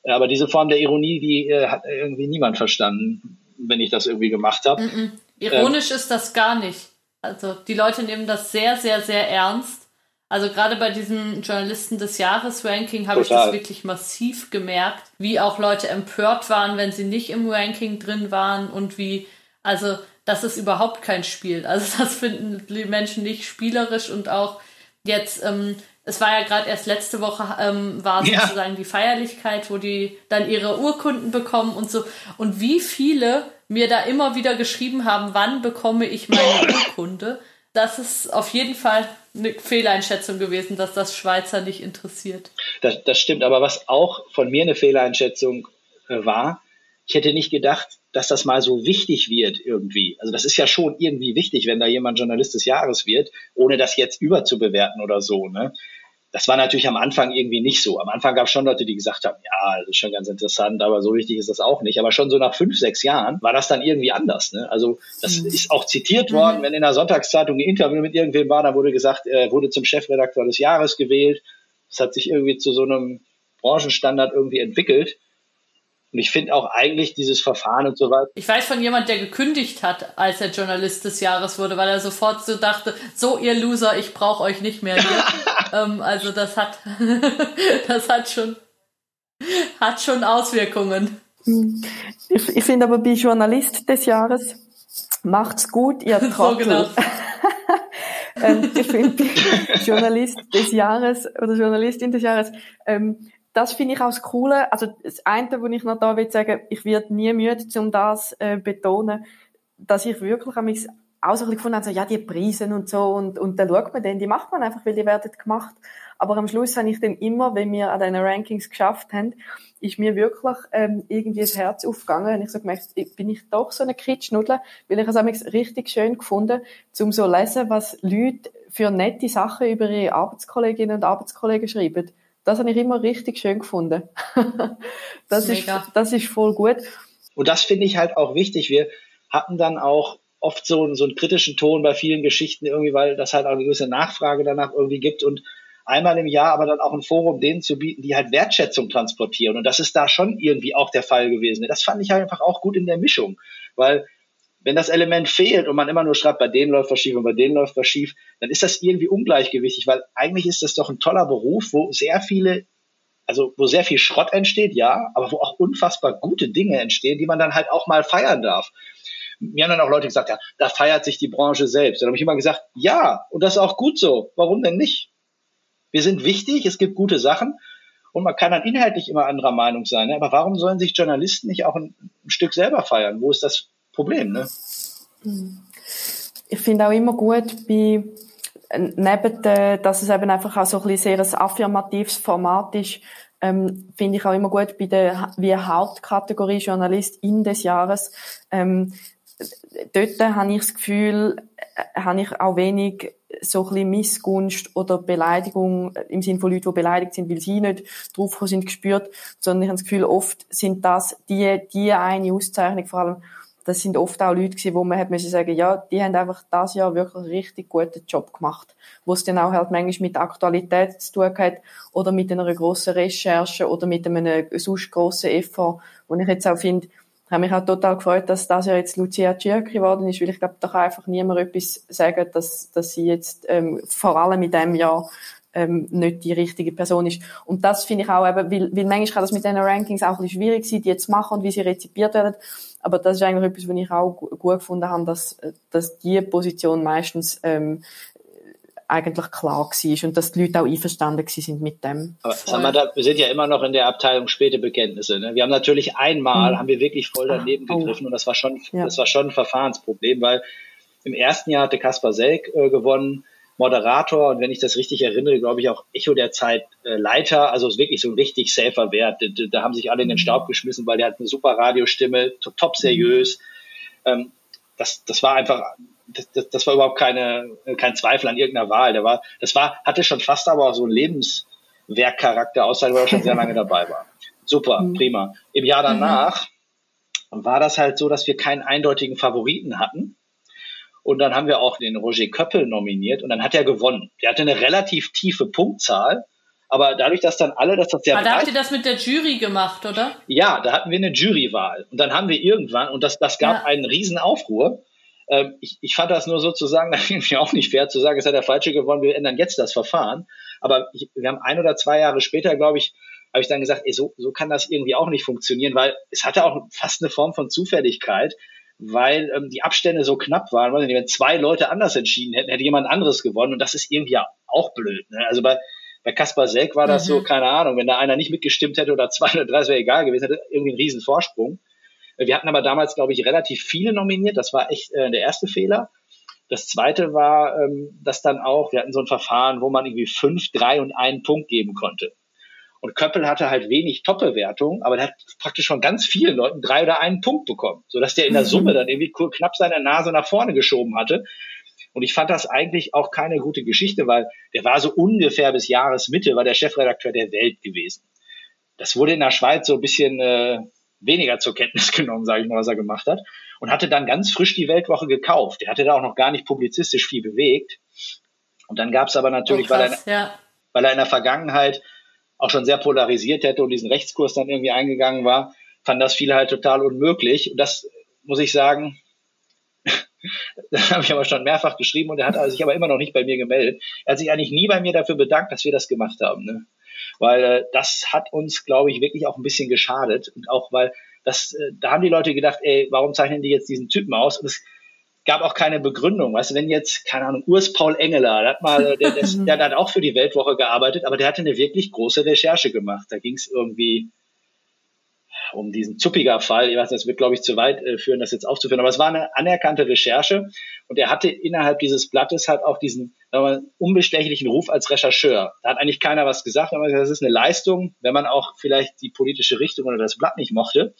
Aber diese Form der Ironie, die äh, hat irgendwie niemand verstanden, wenn ich das irgendwie gemacht habe. Mm -mm. Ironisch ähm, ist das gar nicht. Also die Leute nehmen das sehr, sehr, sehr ernst. Also gerade bei diesem Journalisten des Jahres Ranking habe ich das wirklich massiv gemerkt, wie auch Leute empört waren, wenn sie nicht im Ranking drin waren und wie, also das ist überhaupt kein Spiel. Also das finden die Menschen nicht spielerisch und auch jetzt ähm, es war ja gerade erst letzte Woche, ähm, war ja. sozusagen die Feierlichkeit, wo die dann ihre Urkunden bekommen und so. Und wie viele mir da immer wieder geschrieben haben, wann bekomme ich meine Urkunde. Das ist auf jeden Fall eine Fehleinschätzung gewesen, dass das Schweizer nicht interessiert. Das, das stimmt, aber was auch von mir eine Fehleinschätzung äh, war, ich hätte nicht gedacht, dass das mal so wichtig wird irgendwie. Also das ist ja schon irgendwie wichtig, wenn da jemand Journalist des Jahres wird, ohne das jetzt überzubewerten oder so. Ne? Das war natürlich am Anfang irgendwie nicht so. Am Anfang gab es schon Leute, die gesagt haben, ja, das ist schon ganz interessant, aber so wichtig ist das auch nicht. Aber schon so nach fünf, sechs Jahren war das dann irgendwie anders. Ne? Also das mhm. ist auch zitiert worden, mhm. wenn in der Sonntagszeitung ein Interview mit irgendwem war, da wurde gesagt, er wurde zum Chefredakteur des Jahres gewählt. Das hat sich irgendwie zu so einem Branchenstandard irgendwie entwickelt. Und ich finde auch eigentlich dieses Verfahren und so weiter. Ich weiß von jemand, der gekündigt hat, als er Journalist des Jahres wurde, weil er sofort so dachte, so ihr Loser, ich brauche euch nicht mehr hier. ähm, also das hat, das hat schon, hat schon Auswirkungen. Ich, ich finde aber bei Journalist des Jahres macht's gut, ihr Trottel. So genau. ähm, ich finde Journalist des Jahres oder Journalistin des Jahres ähm, das finde ich auch das Coole. Also das eine, wo ich noch da will sagen, ich werde nie müde, um das äh, betonen, dass ich wirklich mich auch so ein gefunden habe, so, ja, die Preise und so, und, und dann schaut man den, die macht man einfach, weil die werden gemacht. Aber am Schluss habe ich dann immer, wenn wir an diesen Rankings geschafft haben, ist mir wirklich ähm, irgendwie das Herz aufgegangen. Und ich so gemerkt, bin ich doch so eine Kitschnudel, weil ich es richtig schön gefunden, zum so lesen, was Leute für nette Sachen über ihre Arbeitskolleginnen und Arbeitskollegen schreiben. Das habe ich immer richtig schön gefunden. das, ist, das ist voll gut. Und das finde ich halt auch wichtig. Wir hatten dann auch oft so, so einen kritischen Ton bei vielen Geschichten irgendwie, weil das halt auch eine gewisse Nachfrage danach irgendwie gibt und einmal im Jahr aber dann auch ein Forum denen zu bieten, die halt Wertschätzung transportieren. Und das ist da schon irgendwie auch der Fall gewesen. Das fand ich halt einfach auch gut in der Mischung, weil wenn das Element fehlt und man immer nur schreibt, bei denen läuft was schief und bei denen läuft was schief, dann ist das irgendwie ungleichgewichtig, weil eigentlich ist das doch ein toller Beruf, wo sehr viele, also wo sehr viel Schrott entsteht, ja, aber wo auch unfassbar gute Dinge entstehen, die man dann halt auch mal feiern darf. Mir haben dann auch Leute gesagt, ja, da feiert sich die Branche selbst. Dann habe ich immer gesagt, ja, und das ist auch gut so. Warum denn nicht? Wir sind wichtig, es gibt gute Sachen und man kann dann inhaltlich immer anderer Meinung sein. Ne? Aber warum sollen sich Journalisten nicht auch ein, ein Stück selber feiern? Wo ist das Problem, ne? Ich finde auch immer gut bei neben der, dass es eben einfach auch so ein sehr ein affirmatives Format ist, ähm, finde ich auch immer gut bei der wie Hauptkategorie Journalistin des Jahres. Ähm, dort habe ich das Gefühl, äh, habe ich auch wenig so ein bisschen Missgunst oder Beleidigung im Sinne von Leuten, die beleidigt sind, weil sie nicht draufgekommen sind, gespürt, sondern ich habe das Gefühl, oft sind das die, die eine Auszeichnung, vor allem das sind oft auch Leute gewesen, wo man hat müssen sagen, ja, die haben einfach das Jahr wirklich einen richtig guten Job gemacht, wo es dann auch halt manchmal mit Aktualität zu tun hat oder mit einer grossen Recherche oder mit einem sonst grossen Effort, wo ich jetzt auch finde, habe mich auch total gefreut, dass das ja jetzt Lucia Tschirki geworden ist, weil ich glaube, da kann einfach niemand etwas sagen, dass, dass sie jetzt ähm, vor allem in diesem Jahr ähm, nicht die richtige Person ist. Und das finde ich auch eben, weil, weil manchmal kann das mit diesen Rankings auch ein bisschen schwierig sein, die zu machen und wie sie rezipiert werden. Aber das ist eigentlich etwas, was ich auch gut gefunden habe, dass, dass die Position meistens ähm, eigentlich klar war und dass die Leute auch einverstanden sind mit dem. Aber sag mal, da, wir sind ja immer noch in der Abteilung späte Bekenntnisse. Ne? Wir haben natürlich einmal, mhm. haben wir wirklich voll daneben oh. gegriffen und das war schon, ja. das war schon ein Verfahrensproblem, weil Im ersten Jahr hatte Kaspar Selk äh, gewonnen, Moderator und wenn ich das richtig erinnere, glaube ich auch Echo der Zeit äh, Leiter. Also ist wirklich so ein richtig safer Wert. Da, da, haben sich alle in den Staub geschmissen, weil der hat eine super Radiostimme, top seriös. Ähm, das, das war einfach, das, das, das war überhaupt keine, kein Zweifel an irgendeiner Wahl. Der war, das war, hatte schon fast aber auch so einen Lebenswerkcharakter, außer weil er schon sehr lange dabei war. Super, mhm. prima. Im Jahr danach mhm. war das halt so, dass wir keinen eindeutigen Favoriten hatten. Und dann haben wir auch den Roger Köppel nominiert und dann hat er gewonnen. Der hatte eine relativ tiefe Punktzahl, aber dadurch, dass dann alle, dass das ja. Aber da habt ihr das mit der Jury gemacht, oder? Ja, da hatten wir eine Jurywahl. Und dann haben wir irgendwann, und das, das gab ja. einen riesen Aufruhr. Ähm, ich, ich fand das nur sozusagen, ich auch nicht fair zu sagen, es hat der Falsche gewonnen, wir ändern jetzt das Verfahren. Aber ich, wir haben ein oder zwei Jahre später, glaube ich, habe ich dann gesagt, ey, so, so kann das irgendwie auch nicht funktionieren, weil es hatte auch fast eine Form von Zufälligkeit, weil ähm, die Abstände so knapp waren. Weiß nicht, wenn zwei Leute anders entschieden hätten, hätte jemand anderes gewonnen und das ist irgendwie auch blöd. Ne? Also bei, bei Kaspar Selk war das mhm. so, keine Ahnung, wenn da einer nicht mitgestimmt hätte oder zwei oder drei, das wäre egal gewesen, hätte irgendwie einen riesen Vorsprung. Wir hatten aber damals, glaube ich, relativ viele nominiert. Das war echt äh, der erste Fehler. Das zweite war, ähm, dass dann auch, wir hatten so ein Verfahren, wo man irgendwie fünf, drei und einen Punkt geben konnte. Und Köppel hatte halt wenig Top-Bewertungen, aber der hat praktisch von ganz vielen Leuten drei oder einen Punkt bekommen, sodass der in der Summe dann irgendwie knapp seine Nase nach vorne geschoben hatte. Und ich fand das eigentlich auch keine gute Geschichte, weil der war so ungefähr bis Jahresmitte, war der Chefredakteur der Welt gewesen. Das wurde in der Schweiz so ein bisschen äh, weniger zur Kenntnis genommen, sage ich mal, was er gemacht hat. Und hatte dann ganz frisch die Weltwoche gekauft. Der hatte da auch noch gar nicht publizistisch viel bewegt. Und dann gab es aber natürlich, oh, krass, weil, er, ja. weil er in der Vergangenheit auch schon sehr polarisiert hätte und diesen Rechtskurs dann irgendwie eingegangen war, fand das viele halt total unmöglich. Und das muss ich sagen, das habe ich aber schon mehrfach geschrieben und er hat sich aber immer noch nicht bei mir gemeldet. Er hat sich eigentlich nie bei mir dafür bedankt, dass wir das gemacht haben. Ne? Weil äh, das hat uns, glaube ich, wirklich auch ein bisschen geschadet. Und auch weil das, äh, da haben die Leute gedacht, ey, warum zeichnen die jetzt diesen Typen aus? Und es gab auch keine Begründung. Weißt du, wenn jetzt, keine Ahnung, Urs Paul Engeler, der hat mal, der, der, der hat auch für die Weltwoche gearbeitet, aber der hatte eine wirklich große Recherche gemacht. Da ging es irgendwie um diesen Zuppiger Fall. Ich weiß, das wird, glaube ich, zu weit äh, führen, das jetzt aufzuführen. Aber es war eine anerkannte Recherche und er hatte innerhalb dieses Blattes halt auch diesen mal, unbestechlichen Ruf als Rechercheur. Da hat eigentlich keiner was gesagt, aber das ist eine Leistung, wenn man auch vielleicht die politische Richtung oder das Blatt nicht mochte.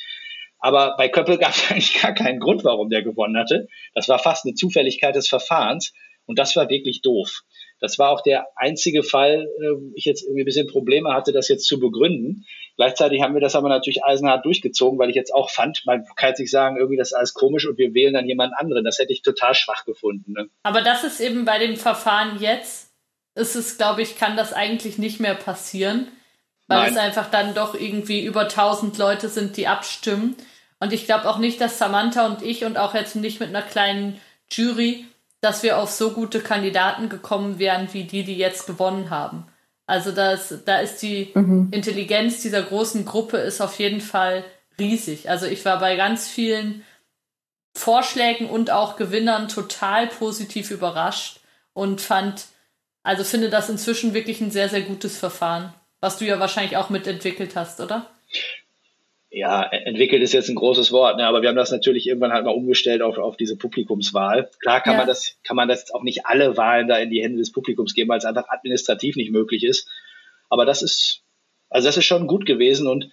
Aber bei Köppel gab es eigentlich gar keinen Grund, warum der gewonnen hatte. Das war fast eine Zufälligkeit des Verfahrens und das war wirklich doof. Das war auch der einzige Fall, äh, ich jetzt irgendwie ein bisschen Probleme hatte, das jetzt zu begründen. Gleichzeitig haben wir das aber natürlich eisenhart durchgezogen, weil ich jetzt auch fand, man kann jetzt nicht sagen, irgendwie das ist alles komisch und wir wählen dann jemand anderen. Das hätte ich total schwach gefunden. Ne? Aber das ist eben bei dem Verfahren jetzt, ist es, glaube ich, kann das eigentlich nicht mehr passieren, weil Nein. es einfach dann doch irgendwie über 1000 Leute sind, die abstimmen. Und ich glaube auch nicht, dass Samantha und ich und auch jetzt nicht mit einer kleinen Jury dass wir auf so gute Kandidaten gekommen wären, wie die, die jetzt gewonnen haben. Also das, da ist die mhm. Intelligenz dieser großen Gruppe ist auf jeden Fall riesig. Also ich war bei ganz vielen Vorschlägen und auch Gewinnern total positiv überrascht und fand, also finde das inzwischen wirklich ein sehr, sehr gutes Verfahren, was du ja wahrscheinlich auch mitentwickelt hast, oder? Ja, entwickelt ist jetzt ein großes Wort, ne? aber wir haben das natürlich irgendwann halt mal umgestellt auf, auf diese Publikumswahl. Klar kann ja. man das, kann man das auch nicht alle Wahlen da in die Hände des Publikums geben, weil es einfach administrativ nicht möglich ist. Aber das ist, also das ist schon gut gewesen und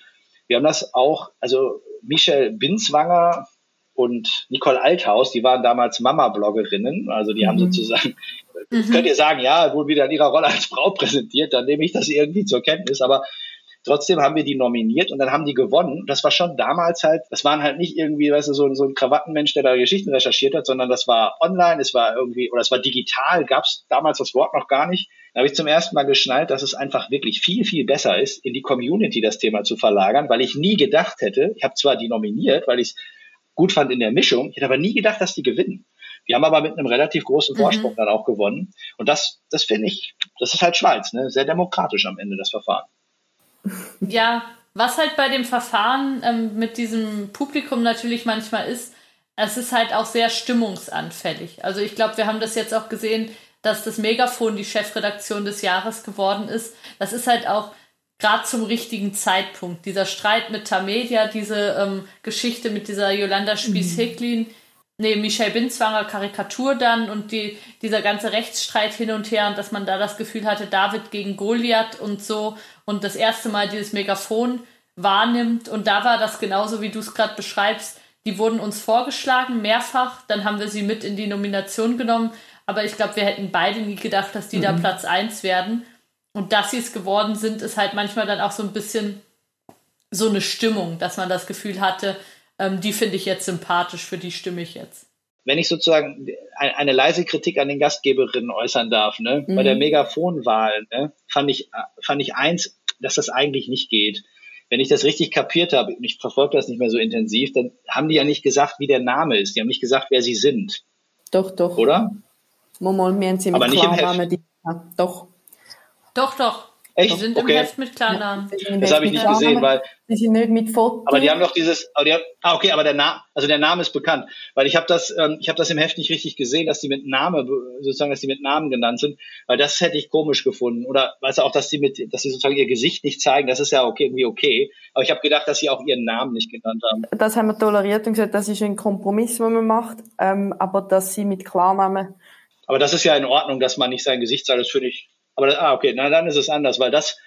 wir haben das auch, also Michelle Binswanger und Nicole Althaus, die waren damals Mama-Bloggerinnen, also die mhm. haben sozusagen, mhm. könnt ihr sagen, ja, wurden wieder in ihrer Rolle als Frau präsentiert, dann nehme ich das irgendwie zur Kenntnis, aber Trotzdem haben wir die nominiert und dann haben die gewonnen. Das war schon damals halt, das waren halt nicht irgendwie, weißt du, so, so ein Krawattenmensch, der da Geschichten recherchiert hat, sondern das war online, es war irgendwie, oder es war digital, gab es damals das Wort noch gar nicht. Da habe ich zum ersten Mal geschnallt, dass es einfach wirklich viel, viel besser ist, in die Community das Thema zu verlagern, weil ich nie gedacht hätte, ich habe zwar die nominiert, weil ich es gut fand in der Mischung, ich hätte aber nie gedacht, dass die gewinnen. Die haben aber mit einem relativ großen mhm. Vorsprung mhm. dann auch gewonnen. Und das, das finde ich, das ist halt Schweiz, ne? sehr demokratisch am Ende das Verfahren. Ja, was halt bei dem Verfahren ähm, mit diesem Publikum natürlich manchmal ist, es ist halt auch sehr stimmungsanfällig. Also ich glaube, wir haben das jetzt auch gesehen, dass das Megafon die Chefredaktion des Jahres geworden ist. Das ist halt auch gerade zum richtigen Zeitpunkt. Dieser Streit mit Tamedia, diese ähm, Geschichte mit dieser Yolanda Spieß-Hecklin, nee, Michelle Binzwanger Karikatur dann und die, dieser ganze Rechtsstreit hin und her und dass man da das Gefühl hatte, David gegen Goliath und so und das erste Mal dieses Megafon wahrnimmt und da war das genauso, wie du es gerade beschreibst. Die wurden uns vorgeschlagen, mehrfach, dann haben wir sie mit in die Nomination genommen, aber ich glaube, wir hätten beide nie gedacht, dass die mhm. da Platz 1 werden. Und dass sie es geworden sind, ist halt manchmal dann auch so ein bisschen so eine Stimmung, dass man das Gefühl hatte, ähm, die finde ich jetzt sympathisch, für die stimme ich jetzt. Wenn ich sozusagen eine, eine leise Kritik an den Gastgeberinnen äußern darf, ne, mhm. bei der Megafonwahl, ne, fand ich, fand ich eins, dass das eigentlich nicht geht. Wenn ich das richtig kapiert habe, und ich verfolge das nicht mehr so intensiv, dann haben die ja nicht gesagt, wie der Name ist. Die haben nicht gesagt, wer sie sind. Doch, doch. Oder? Wir haben sie mit Aber nicht im. Die, ja, doch. Doch, doch. Echt? Die sind okay. im Heft mit Klarnamen. Ja, das habe ich nicht gesehen, weil. Die sind nicht mit Foto. Aber die haben doch dieses. Aber die haben, ah, okay, aber der Name, also der Name ist bekannt, weil ich habe das, ähm, ich habe das im Heft nicht richtig gesehen, dass die mit Name, sozusagen, dass die mit Namen genannt sind, weil das hätte ich komisch gefunden. Oder weißt du auch, dass die mit, dass sie sozusagen ihr Gesicht nicht zeigen, das ist ja okay, irgendwie okay. Aber ich habe gedacht, dass sie auch ihren Namen nicht genannt haben. Das haben wir toleriert und gesagt, das ist ein Kompromiss, den man macht, ähm, aber dass sie mit Klarnamen. Aber das ist ja in Ordnung, dass man nicht sein Gesicht zeigt, das finde ich. Aber ah, okay, na dann ist es anders, weil das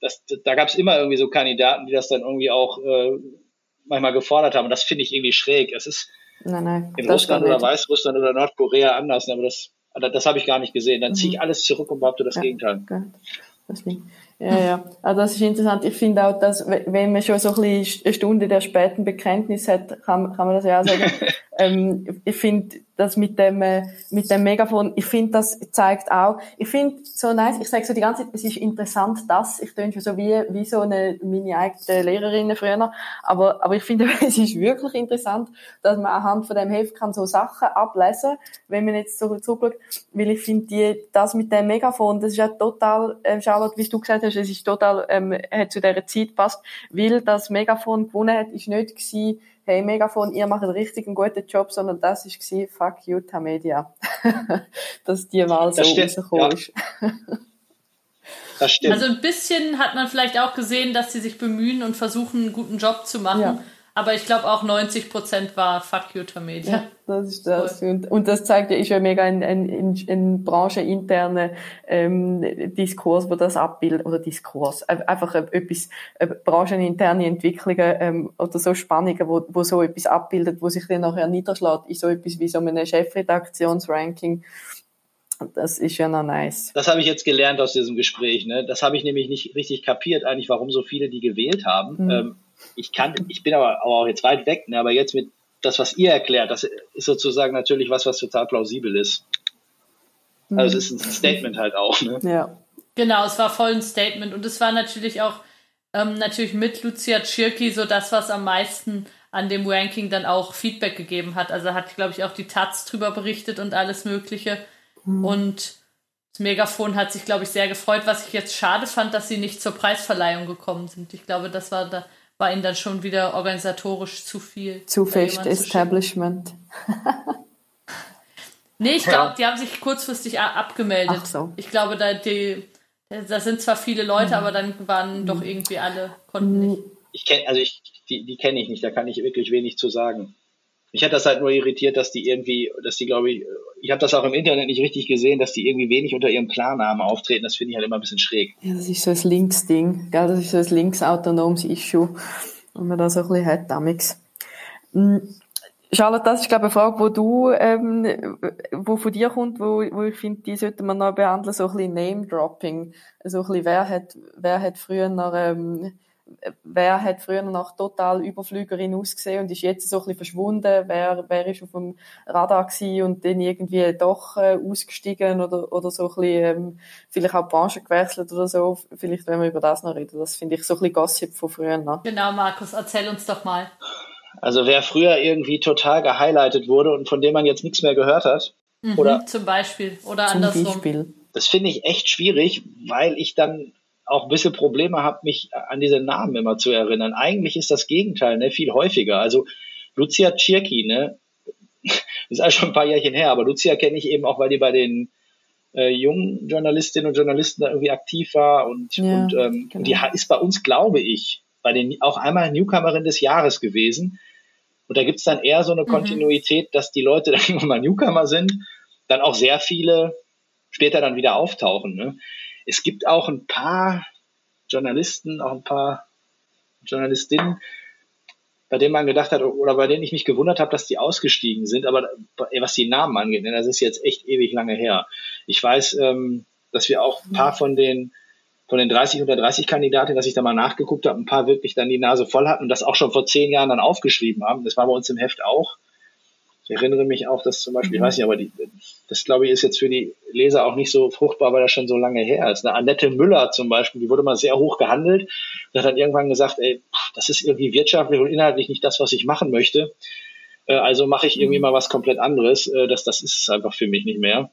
das, da gab es immer irgendwie so Kandidaten, die das dann irgendwie auch äh, manchmal gefordert haben. Und das finde ich irgendwie schräg. Es ist nein, nein, in Russland oder Weißrussland oder Nordkorea anders, aber das, das, habe ich gar nicht gesehen. Dann ziehe ich mhm. alles zurück und behaupte das ja, Gegenteil. Das ja, ja. Also das ist interessant. Ich finde auch, dass wenn man schon so ein bisschen eine Stunde der späten Bekenntnis hat, kann, kann man das ja auch sagen. ähm, ich finde, das mit dem, äh, mit dem Megafon, ich finde, das zeigt auch, ich finde so nice, ich sage so die ganze Zeit, es ist interessant, dass, ich töne schon so wie, wie so eine, meine eigene Lehrerin früher, aber, aber ich finde, es ist wirklich interessant, dass man anhand von dem Heft kann so Sachen ablesen, wenn man jetzt so zurückschaut, weil ich finde, die, das mit dem Megafon, das ist ja total, äh, Charlotte, wie du gesagt hast, es ist total, ähm, hat zu dieser Zeit passt, weil das Megafon gewonnen hat, ist nicht gewesen, hey Megafon, ihr macht einen richtig einen guten Job, sondern das war, fuck you, Tamedia. Dass die Wahl so rausgekommen ist. das stimmt. Also ein bisschen hat man vielleicht auch gesehen, dass sie sich bemühen und versuchen, einen guten Job zu machen. Ja. Aber ich glaube auch 90 Prozent war Fuck you to Media. Ja, das ist das. Und, und das zeigt ja, ist ja mega ein, ein, ein, ein brancheninterner ähm, Diskurs, wo das abbildet, oder Diskurs, einfach etwas, äh, brancheninterne Entwicklungen ähm, oder so Spannungen, wo, wo so etwas abbildet, wo sich dann nachher niederschlägt, in so etwas wie so einem Chefredaktionsranking. Das ist ja noch nice. Das habe ich jetzt gelernt aus diesem Gespräch. Ne? Das habe ich nämlich nicht richtig kapiert, eigentlich, warum so viele die gewählt haben. Mhm. Ähm, ich kann, ich bin aber, aber auch jetzt weit weg, ne, aber jetzt mit das, was ihr erklärt, das ist sozusagen natürlich was, was total plausibel ist. Also es ist ein Statement halt auch, ne? Ja. Genau, es war voll ein Statement und es war natürlich auch ähm, natürlich mit Lucia Tschirki so das, was am meisten an dem Ranking dann auch Feedback gegeben hat. Also hat, glaube ich, auch die Taz drüber berichtet und alles Mögliche. Mhm. Und das Megafon hat sich, glaube ich, sehr gefreut, was ich jetzt schade fand, dass sie nicht zur Preisverleihung gekommen sind. Ich glaube, das war da war ihnen dann schon wieder organisatorisch zu viel. Zu fest Establishment. nee, ich glaube, die haben sich kurzfristig abgemeldet. Ach so. Ich glaube, da, die, da sind zwar viele Leute, mhm. aber dann waren doch irgendwie alle, konnten nicht. Ich kenne, also ich, die, die kenne ich nicht, da kann ich wirklich wenig zu sagen. Mich hat das halt nur irritiert, dass die irgendwie, dass die, glaube ich, ich habe das auch im Internet nicht richtig gesehen, dass die irgendwie wenig unter ihrem Klarnamen auftreten. Das finde ich halt immer ein bisschen schräg. Ja, das ist so ein Linksding, gell? Das ist so ein linksautonomes Issue, wenn man das so ein bisschen hat, damals. Hm, Charlotte, das ist, glaube ich, eine Frage, wo du, ähm, wo von dir kommt, wo, wo ich finde, die sollte man noch behandeln, so ein bisschen Name-Dropping. So ein bisschen, wer hat, wer hat früher noch, ähm, wer hat früher noch total Überflügerin ausgesehen und ist jetzt so ein bisschen verschwunden, wer, wer ist auf dem Radar gewesen und dann irgendwie doch äh, ausgestiegen oder, oder so ein bisschen, ähm, vielleicht auch Branche gewechselt oder so. Vielleicht wenn wir über das noch reden. Das finde ich so ein bisschen Gossip von früher noch. Genau, Markus, erzähl uns doch mal. Also wer früher irgendwie total gehighlightet wurde und von dem man jetzt nichts mehr gehört hat, mhm, oder zum Beispiel oder zum andersrum. Beispiel. Das finde ich echt schwierig, weil ich dann auch ein bisschen Probleme habe, mich an diese Namen immer zu erinnern. Eigentlich ist das Gegenteil, ne, viel häufiger. Also Lucia Tschirki, ne, das ist also schon ein paar Jährchen her, aber Lucia kenne ich eben auch, weil die bei den äh, jungen Journalistinnen und Journalisten da irgendwie aktiv war und, ja, und, ähm, genau. die ist bei uns, glaube ich, bei den auch einmal Newcomerin des Jahres gewesen. Und da gibt's dann eher so eine mhm. Kontinuität, dass die Leute, die immer mal Newcomer sind, dann auch sehr viele später dann wieder auftauchen. Ne? Es gibt auch ein paar Journalisten, auch ein paar Journalistinnen, bei denen man gedacht hat, oder bei denen ich mich gewundert habe, dass die ausgestiegen sind, aber was die Namen angeht, ne, das ist jetzt echt ewig lange her. Ich weiß, ähm, dass wir auch ein paar von den von den 30 unter 30 Kandidaten, dass ich da mal nachgeguckt habe, ein paar wirklich dann die Nase voll hatten und das auch schon vor zehn Jahren dann aufgeschrieben haben. Das war bei uns im Heft auch. Ich erinnere mich auch, dass zum Beispiel, mhm. ich weiß nicht, aber die, das glaube ich ist jetzt für die Leser auch nicht so fruchtbar, weil das schon so lange her ist. Eine Annette Müller zum Beispiel, die wurde mal sehr hoch gehandelt und hat dann irgendwann gesagt, ey, das ist irgendwie wirtschaftlich und inhaltlich nicht das, was ich machen möchte. Äh, also mache ich irgendwie mhm. mal was komplett anderes. Äh, das, das ist einfach für mich nicht mehr.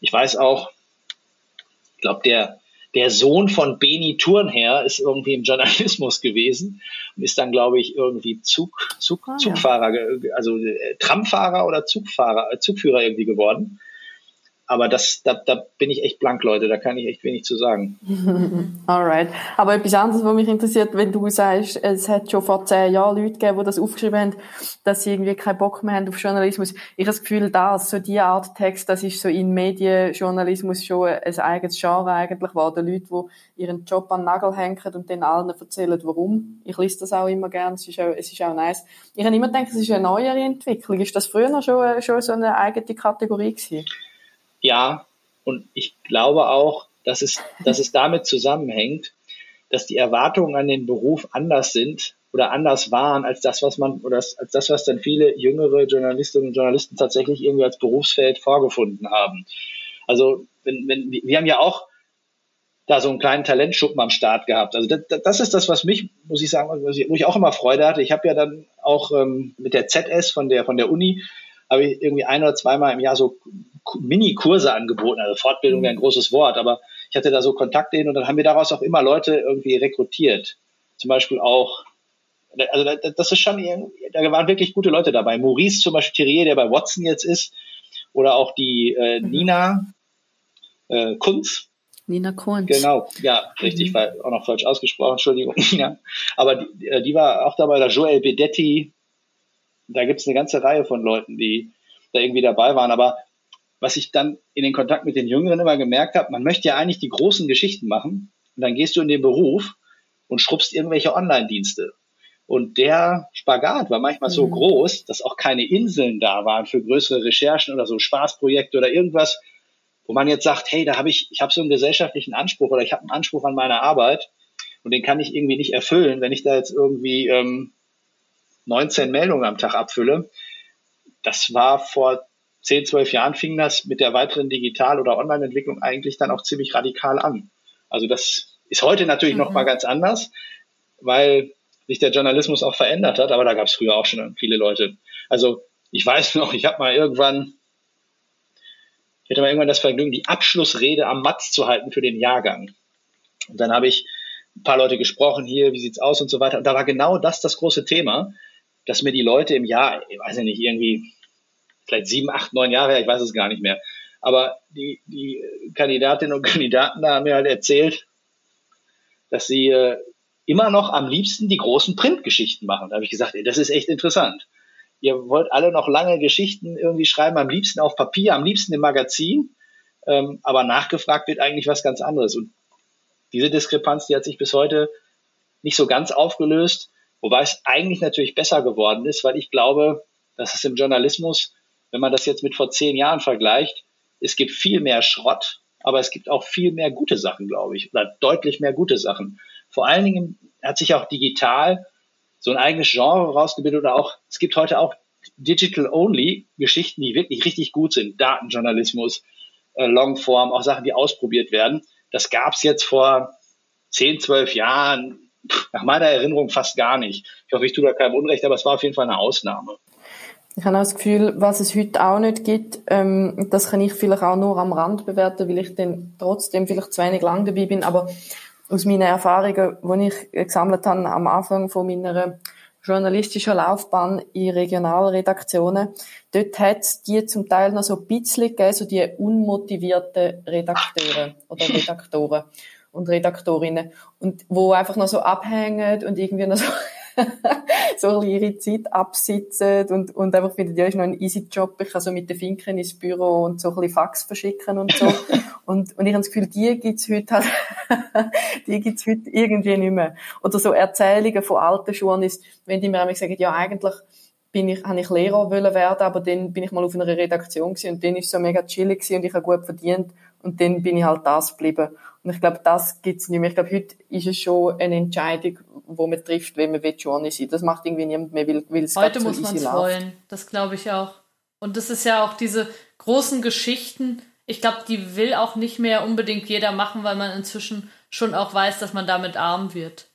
Ich weiß auch, ich glaube, der der Sohn von Beni Turnherr ist irgendwie im Journalismus gewesen und ist dann, glaube ich, irgendwie Zug, Zug, ah, Zugfahrer, ja. also äh, Tramfahrer oder Zugfahrer, Zugführer irgendwie geworden. Aber das, da, da bin ich echt blank, Leute. Da kann ich echt wenig zu sagen. Alright. Aber etwas anderes, was mich interessiert, wenn du sagst, es hat schon vor zehn Jahren Leute gegeben, die das aufgeschrieben haben, dass sie irgendwie keinen Bock mehr haben auf Journalismus. Ich habe das Gefühl, das, so die Art Text, das ist so in Medienjournalismus schon ein eigenes Genre eigentlich geworden. Leute, die ihren Job an den Nagel hängen und dann allen erzählen, warum. Ich lese das auch immer gerne. Es ist auch, es ist auch nice. Ich habe immer gedacht, es ist eine neuere Entwicklung. Ist das früher schon, schon so eine eigene Kategorie gewesen? Ja, und ich glaube auch, dass es, dass es damit zusammenhängt, dass die Erwartungen an den Beruf anders sind oder anders waren als das, was man oder als das, was dann viele jüngere Journalistinnen und Journalisten tatsächlich irgendwie als Berufsfeld vorgefunden haben. Also wenn, wenn, wir haben ja auch da so einen kleinen Talentschuppen am Start gehabt. Also das, das ist das, was mich, muss ich sagen, wo ich auch immer Freude hatte. Ich habe ja dann auch ähm, mit der ZS von der von der Uni habe ich irgendwie ein oder zweimal im Jahr so Mini-Kurse angeboten. Also Fortbildung wäre ein großes Wort, aber ich hatte da so Kontakte hin und dann haben wir daraus auch immer Leute irgendwie rekrutiert. Zum Beispiel auch, also das ist schon, da waren wirklich gute Leute dabei. Maurice zum Beispiel Thierry, der bei Watson jetzt ist, oder auch die äh, mhm. Nina äh, Kunz. Nina Kunz. Genau, ja, richtig, mhm. war auch noch falsch ausgesprochen, Entschuldigung, Nina. Aber die, äh, die war auch dabei, der Joel Bedetti, da gibt es eine ganze Reihe von Leuten, die da irgendwie dabei waren. Aber was ich dann in den Kontakt mit den Jüngeren immer gemerkt habe, man möchte ja eigentlich die großen Geschichten machen und dann gehst du in den Beruf und schrubbst irgendwelche Online-Dienste. Und der Spagat war manchmal mhm. so groß, dass auch keine Inseln da waren für größere Recherchen oder so Spaßprojekte oder irgendwas, wo man jetzt sagt, hey, da habe ich, ich habe so einen gesellschaftlichen Anspruch oder ich habe einen Anspruch an meine Arbeit und den kann ich irgendwie nicht erfüllen, wenn ich da jetzt irgendwie ähm, 19 Meldungen am Tag abfülle. Das war vor 10, 12 Jahren fing das mit der weiteren Digital- oder Online-Entwicklung eigentlich dann auch ziemlich radikal an. Also das ist heute natürlich mhm. noch mal ganz anders, weil sich der Journalismus auch verändert hat, aber da gab es früher auch schon viele Leute. Also ich weiß noch, ich habe mal irgendwann, ich hatte mal irgendwann das Vergnügen, die Abschlussrede am Matz zu halten für den Jahrgang. Und dann habe ich ein paar Leute gesprochen, hier, wie sieht's aus und so weiter. Und da war genau das das große Thema dass mir die Leute im Jahr, ich weiß ja nicht, irgendwie vielleicht sieben, acht, neun Jahre, ich weiß es gar nicht mehr, aber die, die Kandidatinnen und Kandidaten da haben mir halt erzählt, dass sie äh, immer noch am liebsten die großen Printgeschichten machen. Da habe ich gesagt, das ist echt interessant. Ihr wollt alle noch lange Geschichten irgendwie schreiben, am liebsten auf Papier, am liebsten im Magazin, ähm, aber nachgefragt wird eigentlich was ganz anderes. Und diese Diskrepanz, die hat sich bis heute nicht so ganz aufgelöst. Wobei es eigentlich natürlich besser geworden ist, weil ich glaube, dass es im Journalismus, wenn man das jetzt mit vor zehn Jahren vergleicht, es gibt viel mehr Schrott, aber es gibt auch viel mehr gute Sachen, glaube ich, oder deutlich mehr gute Sachen. Vor allen Dingen hat sich auch digital so ein eigenes Genre rausgebildet oder auch, es gibt heute auch Digital-Only Geschichten, die wirklich richtig gut sind. Datenjournalismus, äh, Longform, auch Sachen, die ausprobiert werden. Das gab es jetzt vor zehn, zwölf Jahren nach meiner Erinnerung fast gar nicht. Ich hoffe, ich tue da keinem Unrecht, aber es war auf jeden Fall eine Ausnahme. Ich habe auch das Gefühl, was es heute auch nicht gibt, ähm, das kann ich vielleicht auch nur am Rand bewerten, weil ich dann trotzdem vielleicht zu wenig lang dabei bin, aber aus meinen Erfahrungen, die ich gesammelt habe am Anfang von meiner journalistischen Laufbahn in Regionalredaktionen, dort hat es die zum Teil noch so ein bisschen gegeben, so die unmotivierten Redakteure oder Redaktoren und Redaktorinnen und wo einfach noch so abhängen und irgendwie noch so so ein bisschen ihre Zeit absitzen und, und einfach finden, ja, ist noch ein easy Job, ich kann so mit den Finkern ins Büro und so ein bisschen Fax verschicken und so. und, und ich habe das Gefühl, die gibt's heute halt, die gibt's heute irgendwie nicht mehr. Oder so Erzählungen von alten Journalisten, wenn die mir einmal sagen, ja, eigentlich bin ich, habe ich Lehrer wollen werden, aber dann bin ich mal auf einer Redaktion gewesen und dann ist so mega chillig gewesen und ich habe gut verdient und dann bin ich halt das geblieben. Und ich glaube, das gibt's nicht mehr. Ich glaube, heute ist es schon eine Entscheidung, wo man trifft, wenn man Journey sein Das macht irgendwie niemand mehr, weil, weil es Heute muss man es wollen. Das glaube ich auch. Und das ist ja auch diese großen Geschichten. Ich glaube, die will auch nicht mehr unbedingt jeder machen, weil man inzwischen schon auch weiß, dass man damit arm wird.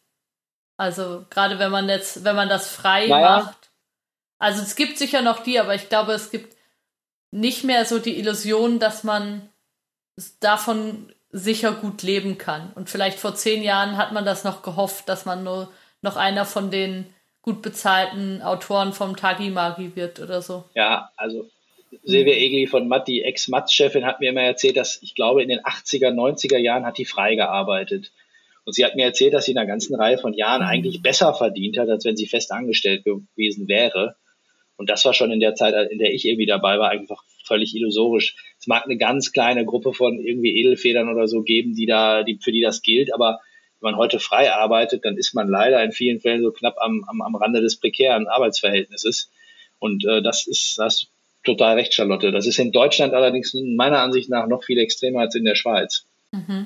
Also gerade wenn man jetzt, wenn man das frei naja. macht. Also es gibt sicher noch die, aber ich glaube, es gibt nicht mehr so die Illusion, dass man davon sicher gut leben kann. Und vielleicht vor zehn Jahren hat man das noch gehofft, dass man nur noch einer von den gut bezahlten Autoren vom Tagi Magi wird oder so. Ja, also Silvia Egli von Matt, die Ex-Matz-Chefin, hat mir immer erzählt, dass ich glaube, in den 80er, 90er Jahren hat die frei gearbeitet. Und sie hat mir erzählt, dass sie in einer ganzen Reihe von Jahren mhm. eigentlich besser verdient hat, als wenn sie fest angestellt gewesen wäre. Und das war schon in der Zeit, in der ich irgendwie dabei war, einfach völlig illusorisch. Es mag eine ganz kleine Gruppe von irgendwie Edelfedern oder so geben, die da, die, für die das gilt, aber wenn man heute frei arbeitet, dann ist man leider in vielen Fällen so knapp am, am, am Rande des prekären Arbeitsverhältnisses. Und äh, das ist das total recht, Charlotte. Das ist in Deutschland allerdings meiner Ansicht nach noch viel extremer als in der Schweiz. Mhm.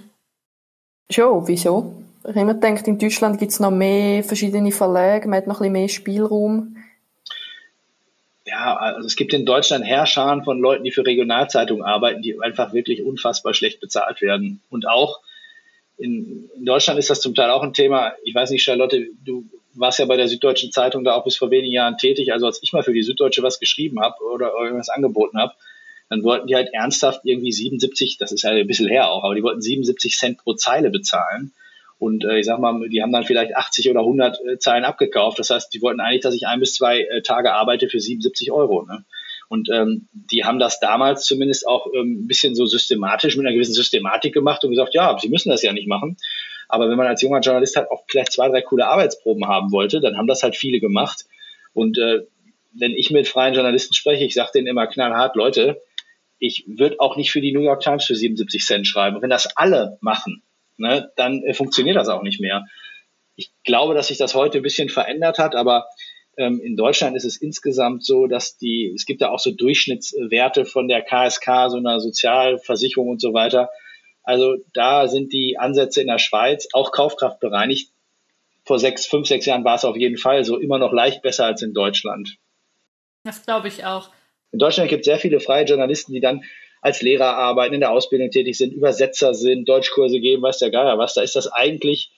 Schon, wieso? Ich habe immer gedacht, in Deutschland gibt es noch mehr verschiedene Verlage, man hat noch ein bisschen mehr Spielraum ja, also es gibt in Deutschland Herrscharen von Leuten, die für Regionalzeitungen arbeiten, die einfach wirklich unfassbar schlecht bezahlt werden. Und auch in, in Deutschland ist das zum Teil auch ein Thema. Ich weiß nicht, Charlotte, du warst ja bei der Süddeutschen Zeitung da auch bis vor wenigen Jahren tätig. Also als ich mal für die Süddeutsche was geschrieben habe oder irgendwas angeboten habe, dann wollten die halt ernsthaft irgendwie 77, das ist ja ein bisschen her auch, aber die wollten 77 Cent pro Zeile bezahlen. Und äh, ich sag mal, die haben dann vielleicht 80 oder 100 äh, Zeilen abgekauft. Das heißt, die wollten eigentlich, dass ich ein bis zwei äh, Tage arbeite für 77 Euro. Ne? Und ähm, die haben das damals zumindest auch ähm, ein bisschen so systematisch, mit einer gewissen Systematik gemacht und gesagt, ja, sie müssen das ja nicht machen. Aber wenn man als junger Journalist halt auch vielleicht zwei, drei coole Arbeitsproben haben wollte, dann haben das halt viele gemacht. Und äh, wenn ich mit freien Journalisten spreche, ich sage denen immer knallhart, Leute, ich würde auch nicht für die New York Times für 77 Cent schreiben. Wenn das alle machen, ne, dann äh, funktioniert das auch nicht mehr. Ich glaube, dass sich das heute ein bisschen verändert hat, aber ähm, in Deutschland ist es insgesamt so, dass die, es gibt da auch so Durchschnittswerte von der KSK, so einer Sozialversicherung und so weiter. Also da sind die Ansätze in der Schweiz auch Kaufkraft bereinigt. Vor sechs, fünf, sechs Jahren war es auf jeden Fall so immer noch leicht besser als in Deutschland. Das glaube ich auch. In Deutschland gibt es sehr viele freie Journalisten, die dann als Lehrer arbeiten, in der Ausbildung tätig sind, Übersetzer sind, Deutschkurse geben, weiß der Geier was. Da ist das eigentlich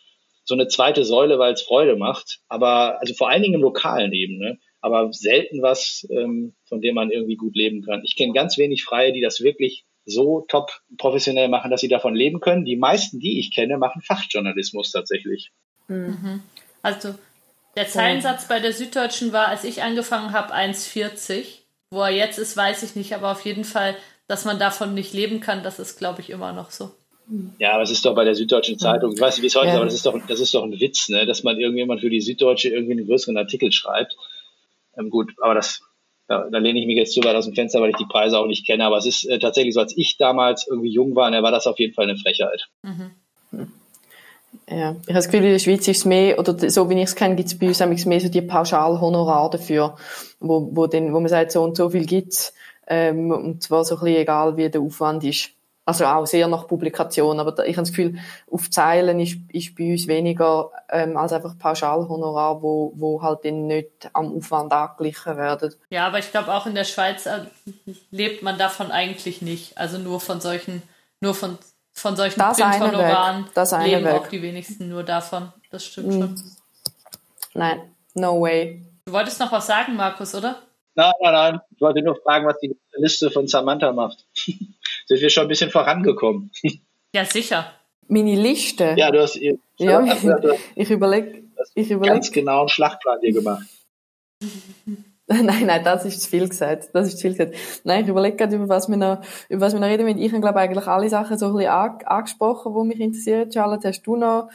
so eine zweite Säule, weil es Freude macht. Aber also vor allen Dingen im lokalen Ebene, aber selten was, ähm, von dem man irgendwie gut leben kann. Ich kenne ganz wenig Freie, die das wirklich so top professionell machen, dass sie davon leben können. Die meisten, die ich kenne, machen Fachjournalismus tatsächlich. Mhm. Also der Zeilensatz bei der Süddeutschen war, als ich angefangen habe, 1,40. Wo er jetzt ist, weiß ich nicht, aber auf jeden Fall dass man davon nicht leben kann, das ist, glaube ich, immer noch so. Ja, aber es ist doch bei der Süddeutschen Zeitung, ich weiß nicht, wie es heute ist, aber das ist doch, das ist doch ein Witz, ne, dass man irgendjemand für die Süddeutsche irgendwie einen größeren Artikel schreibt. Ähm, gut, aber das, da, da lehne ich mich jetzt zu weit aus dem Fenster, weil ich die Preise auch nicht kenne. Aber es ist äh, tatsächlich so, als ich damals irgendwie jung war, ne, war das auf jeden Fall eine Frechheit. Mhm. Ja, ich habe das Gefühl, in der Schweiz ist es mehr, oder so wie ich es kenne, gibt es bei uns mehr so die Pauschalhonorar dafür, wo, wo, den, wo man sagt, so und so viel gibt's ähm, und zwar so ein bisschen egal, wie der Aufwand ist. Also auch sehr nach Publikation, aber ich habe das Gefühl, auf Zeilen ist, ist bei uns weniger ähm, als einfach Pauschalhonorar, wo, wo halt dann nicht am Aufwand angeglichen werden. Ja, aber ich glaube auch in der Schweiz äh, lebt man davon eigentlich nicht. Also nur von solchen, nur von, von solchen das Printhonoraren das leben Weg. auch die wenigsten nur davon. Das stimmt mhm. schon. Nein, no way. Du wolltest noch was sagen, Markus, oder? Nein, nein, nein. Ich wollte nur fragen, was die Liste von Samantha macht. Sind wir schon ein bisschen vorangekommen? Ja, sicher. Meine Liste? Ja, du hast, ihr, ja, ich überlege. Ich überleg. Ganz genau einen Schlachtplan dir gemacht. nein, nein, das ist zu viel gesagt. Das ist zu viel gesagt. Nein, ich überlege gerade, über was wir noch, über was wir noch reden Ich habe, glaube eigentlich alle Sachen so ein bisschen angesprochen, die mich interessieren. Charlotte, hast du noch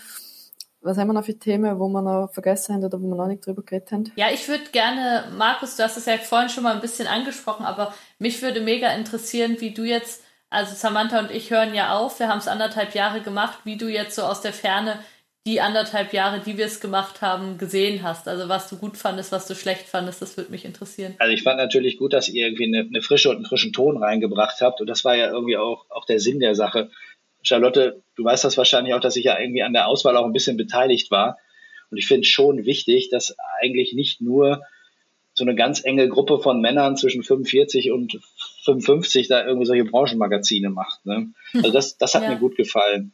was haben wir noch für Themen, wo wir noch vergessen haben oder wo wir noch nicht drüber geredet haben? Ja, ich würde gerne, Markus, du hast es ja vorhin schon mal ein bisschen angesprochen, aber mich würde mega interessieren, wie du jetzt, also Samantha und ich hören ja auf, wir haben es anderthalb Jahre gemacht, wie du jetzt so aus der Ferne die anderthalb Jahre, die wir es gemacht haben, gesehen hast. Also was du gut fandest, was du schlecht fandest, das würde mich interessieren. Also ich fand natürlich gut, dass ihr irgendwie eine, eine Frische und einen frischen Ton reingebracht habt. Und das war ja irgendwie auch, auch der Sinn der Sache. Charlotte, du weißt das wahrscheinlich auch, dass ich ja irgendwie an der Auswahl auch ein bisschen beteiligt war. Und ich finde schon wichtig, dass eigentlich nicht nur so eine ganz enge Gruppe von Männern zwischen 45 und 55 da irgendwie solche Branchenmagazine macht. Ne? Also das, das hat ja. mir gut gefallen.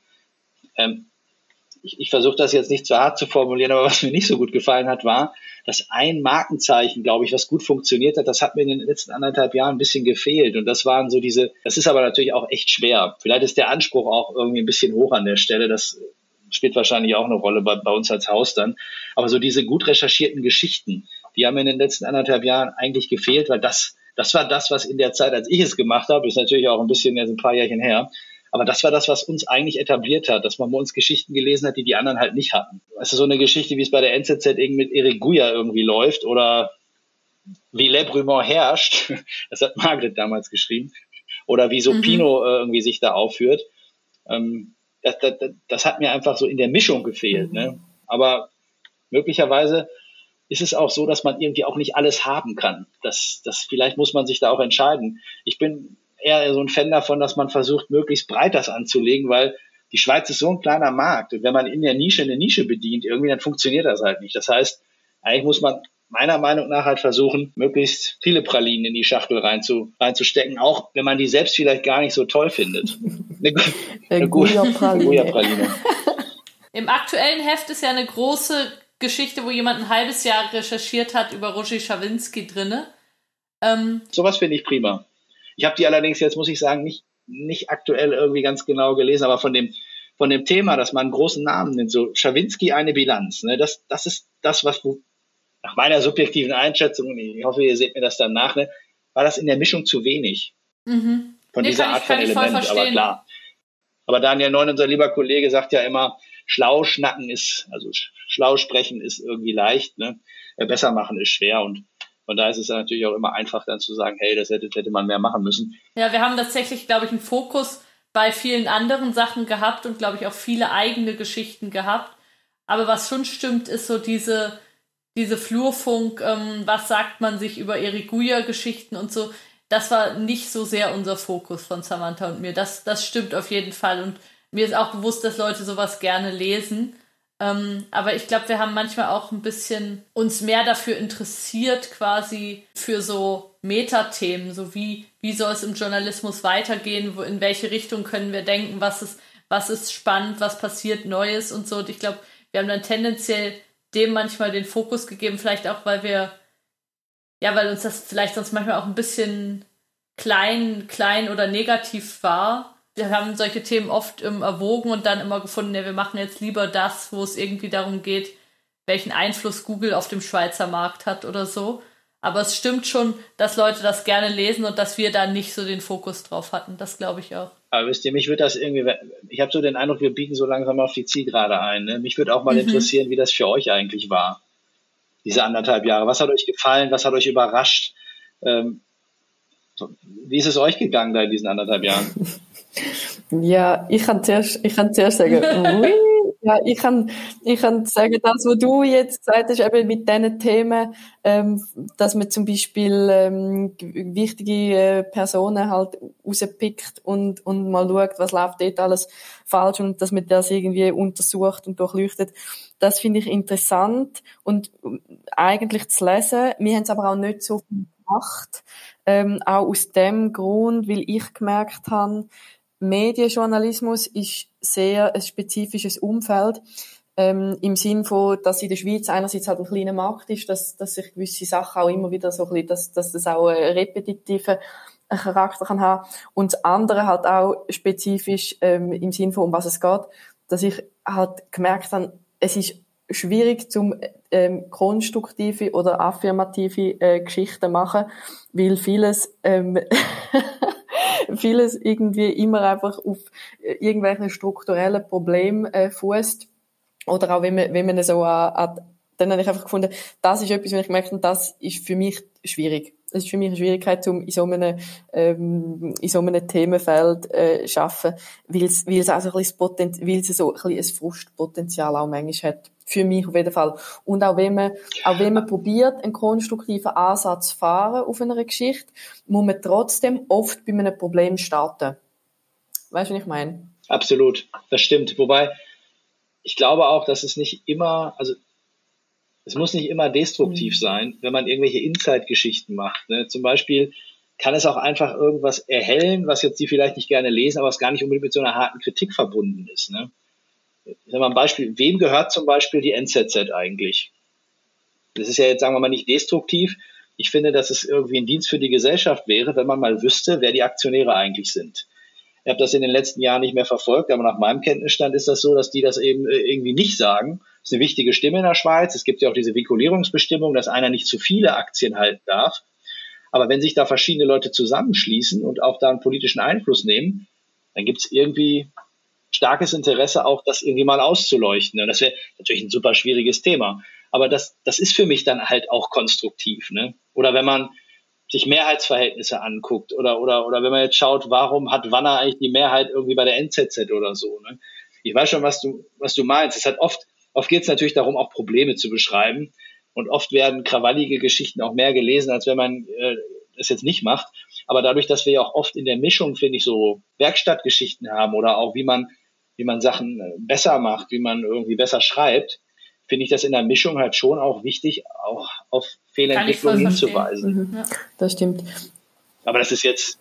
Ähm, ich, ich versuche das jetzt nicht zu hart zu formulieren, aber was mir nicht so gut gefallen hat, war, dass ein Markenzeichen, glaube ich, was gut funktioniert hat, das hat mir in den letzten anderthalb Jahren ein bisschen gefehlt. Und das waren so diese, das ist aber natürlich auch echt schwer. Vielleicht ist der Anspruch auch irgendwie ein bisschen hoch an der Stelle. Das spielt wahrscheinlich auch eine Rolle bei, bei uns als Haus dann. Aber so diese gut recherchierten Geschichten, die haben mir in den letzten anderthalb Jahren eigentlich gefehlt, weil das, das war das, was in der Zeit, als ich es gemacht habe, ist natürlich auch ein bisschen, jetzt ein paar Jährchen her, aber das war das, was uns eigentlich etabliert hat, dass man bei uns Geschichten gelesen hat, die die anderen halt nicht hatten. Also so eine Geschichte, wie es bei der NZZ irgendwie mit Eric Guya irgendwie läuft oder wie Le Brumont herrscht, das hat Margaret damals geschrieben, oder wie so mhm. Pino äh, irgendwie sich da aufführt. Ähm, das, das, das hat mir einfach so in der Mischung gefehlt. Ne? Mhm. Ne? Aber möglicherweise ist es auch so, dass man irgendwie auch nicht alles haben kann. Das, das, vielleicht muss man sich da auch entscheiden. Ich bin eher so ein Fan davon, dass man versucht, möglichst breit das anzulegen, weil die Schweiz ist so ein kleiner Markt. Und wenn man in der Nische eine Nische bedient, irgendwie, dann funktioniert das halt nicht. Das heißt, eigentlich muss man meiner Meinung nach halt versuchen, möglichst viele Pralinen in die Schachtel reinzu, reinzustecken, auch wenn man die selbst vielleicht gar nicht so toll findet. Eine, eine gute Praline. Im aktuellen Heft ist ja eine große Geschichte, wo jemand ein halbes Jahr recherchiert hat über Roger Schawinski drinne. Ähm, Sowas finde ich prima. Ich habe die allerdings jetzt, muss ich sagen, nicht, nicht aktuell irgendwie ganz genau gelesen, aber von dem, von dem Thema, dass man einen großen Namen nennt, so Schawinski eine Bilanz, ne, das, das ist das, was nach meiner subjektiven Einschätzung, ich hoffe, ihr seht mir das dann nach, ne, war das in der Mischung zu wenig. Mhm. Von nee, dieser Art ich, von Element, aber klar. Aber Daniel Neun, unser lieber Kollege, sagt ja immer, schlau schnacken ist, also schlau sprechen ist irgendwie leicht, ne? Besser machen ist schwer und von daher ist es natürlich auch immer einfach dann zu sagen, hey, das hätte, hätte man mehr machen müssen. Ja, wir haben tatsächlich, glaube ich, einen Fokus bei vielen anderen Sachen gehabt und, glaube ich, auch viele eigene Geschichten gehabt. Aber was schon stimmt, ist so diese, diese Flurfunk, ähm, was sagt man sich über Eriguya-Geschichten und so. Das war nicht so sehr unser Fokus von Samantha und mir. Das, das stimmt auf jeden Fall. Und mir ist auch bewusst, dass Leute sowas gerne lesen. Ähm, aber ich glaube, wir haben manchmal auch ein bisschen uns mehr dafür interessiert, quasi für so Metathemen, so wie, wie soll es im Journalismus weitergehen, wo, in welche Richtung können wir denken, was ist, was ist spannend, was passiert Neues und so. Und ich glaube, wir haben dann tendenziell dem manchmal den Fokus gegeben, vielleicht auch, weil wir, ja, weil uns das vielleicht sonst manchmal auch ein bisschen klein, klein oder negativ war wir haben solche Themen oft ähm, erwogen und dann immer gefunden, ja, wir machen jetzt lieber das, wo es irgendwie darum geht, welchen Einfluss Google auf dem Schweizer Markt hat oder so. Aber es stimmt schon, dass Leute das gerne lesen und dass wir da nicht so den Fokus drauf hatten. Das glaube ich auch. Aber wisst ihr, mich würde das irgendwie, ich habe so den Eindruck, wir biegen so langsam auf die Zielgerade ein. Ne? Mich würde auch mal mhm. interessieren, wie das für euch eigentlich war, diese anderthalb Jahre. Was hat euch gefallen? Was hat euch überrascht? Ähm, wie ist es euch gegangen da in diesen anderthalb Jahren? Ja, ich kann zuerst, ich kann zuerst sagen, oui. Ja, ich kann, ich kann sagen, das, was du jetzt gesagt hast, eben mit diesen Themen, ähm, dass man zum Beispiel ähm, wichtige äh, Personen halt rauspickt und, und mal schaut, was läuft dort alles falsch und dass man das irgendwie untersucht und durchleuchtet. Das finde ich interessant und ähm, eigentlich zu lesen. Wir haben es aber auch nicht so gemacht, ähm, auch aus dem Grund, weil ich gemerkt habe, Medienjournalismus ist sehr ein spezifisches Umfeld. Ähm, Im Sinn von, dass in der Schweiz einerseits halt ein kleiner Markt ist, dass, dass sich gewisse Sachen auch immer wieder so ein bisschen, dass, dass das auch einen repetitiven Charakter kann haben. Und das andere halt auch spezifisch ähm, im Sinn von, um was es geht, dass ich halt gemerkt habe, es ist schwierig zum ähm, konstruktive oder affirmative äh, Geschichten machen, weil vieles ähm, vieles irgendwie immer einfach auf irgendwelchen strukturellen Problemen äh, fußt Oder auch wenn man, wenn man so an, an dann habe ich einfach gefunden, das ist etwas, wenn ich gemerkt habe, das ist für mich schwierig. Es ist für mich eine Schwierigkeit, um in so einem, ähm, in so einem Themenfeld äh, schaffen, weil es, weil es auch so ein bisschen, Potent weil es so ein, bisschen ein Frustpotenzial auch manchmal hat. Für mich auf jeden Fall. Und auch wenn man, auch wenn man probiert, einen konstruktiven Ansatz zu fahren auf einer Geschichte, muss man trotzdem oft bei einem Problem starten. Weißt du, was ich meine? Absolut, das stimmt. Wobei, ich glaube auch, dass es nicht immer, also es muss nicht immer destruktiv mhm. sein, wenn man irgendwelche Inside-Geschichten macht. Ne? Zum Beispiel kann es auch einfach irgendwas erhellen, was jetzt die vielleicht nicht gerne lesen, aber was gar nicht unbedingt mit so einer harten Kritik verbunden ist. Ne? Ich sag mal ein Beispiel, wem gehört zum Beispiel die NZZ eigentlich? Das ist ja jetzt, sagen wir mal, nicht destruktiv. Ich finde, dass es irgendwie ein Dienst für die Gesellschaft wäre, wenn man mal wüsste, wer die Aktionäre eigentlich sind. Ich habe das in den letzten Jahren nicht mehr verfolgt, aber nach meinem Kenntnisstand ist das so, dass die das eben äh, irgendwie nicht sagen. Das ist eine wichtige Stimme in der Schweiz. Es gibt ja auch diese Vinkulierungsbestimmung, dass einer nicht zu viele Aktien halten darf. Aber wenn sich da verschiedene Leute zusammenschließen und auch da einen politischen Einfluss nehmen, dann gibt es irgendwie starkes Interesse, auch das irgendwie mal auszuleuchten. Und das wäre natürlich ein super schwieriges Thema. Aber das, das ist für mich dann halt auch konstruktiv. Ne? Oder wenn man sich Mehrheitsverhältnisse anguckt oder, oder, oder wenn man jetzt schaut, warum hat Wanner eigentlich die Mehrheit irgendwie bei der NZZ oder so. Ne? Ich weiß schon, was du, was du meinst. Es hat oft, oft geht es natürlich darum, auch Probleme zu beschreiben. Und oft werden krawallige Geschichten auch mehr gelesen, als wenn man äh, das jetzt nicht macht. Aber dadurch, dass wir ja auch oft in der Mischung, finde ich, so Werkstattgeschichten haben oder auch wie man, wie man Sachen äh, besser macht, wie man irgendwie besser schreibt, finde ich das in der Mischung halt schon auch wichtig, auch auf Fehlentwicklungen hinzuweisen. Mhm. Ja. Das stimmt. Aber das ist jetzt,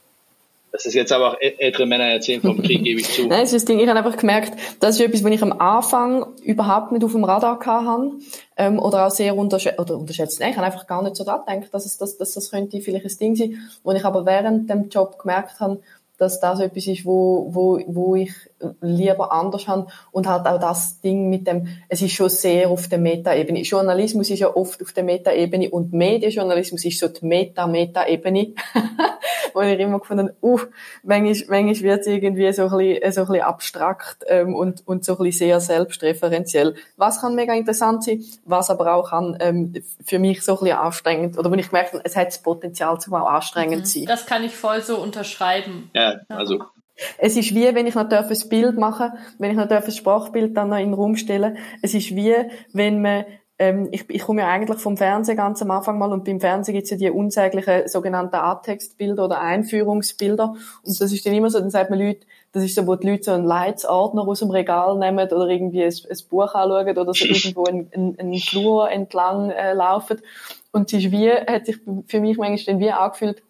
das ist jetzt aber auch ältere Männer erzählen vom Krieg, gebe ich zu. Nein, das ist das Ding, ich habe einfach gemerkt, das ist etwas, was ich am Anfang überhaupt nicht auf dem Radar hatte, ähm, oder auch sehr unterschätzt, oder unterschätzt. Nein, ich habe einfach gar nicht so daran gedacht, dass, es, dass, dass das könnte vielleicht ein Ding sein, wo ich aber während dem Job gemerkt habe, dass das etwas ist, wo, wo, wo ich lieber anders habe und halt auch das Ding mit dem, es ist schon sehr auf der Meta-Ebene. Journalismus ist ja oft auf der Meta-Ebene und Medienjournalismus ist so die Meta-Meta-Ebene, wo ich immer gefunden habe, uh, manchmal, manchmal wird es irgendwie so ein bisschen, so ein bisschen abstrakt ähm, und, und so ein bisschen sehr selbstreferenziell. Was kann mega interessant sein, was aber auch kann ähm, für mich so ein bisschen anstrengend, oder wenn ich merke, es hat das Potenzial zum auch anstrengend mhm. sein. Das kann ich voll so unterschreiben. Ja, also es ist wie, wenn ich noch ein Bild machen wenn ich noch ein Sprachbild dann noch in den Raum stellen Es ist wie, wenn man ähm, ich, ich komme ja eigentlich vom Fernsehen ganz am Anfang mal und beim Fernsehen gibt es ja die unsäglichen sogenannten A-Textbilder oder Einführungsbilder. Und das ist dann immer so, dann sagt man Leute, das ist so, wo die Leute so einen Leitsordner aus dem Regal nehmen oder irgendwie ein, ein Buch anschauen oder so irgendwo einen, einen Flur entlang äh, laufen. Und es ist wie, hat sich für mich manchmal dann wie angefühlt,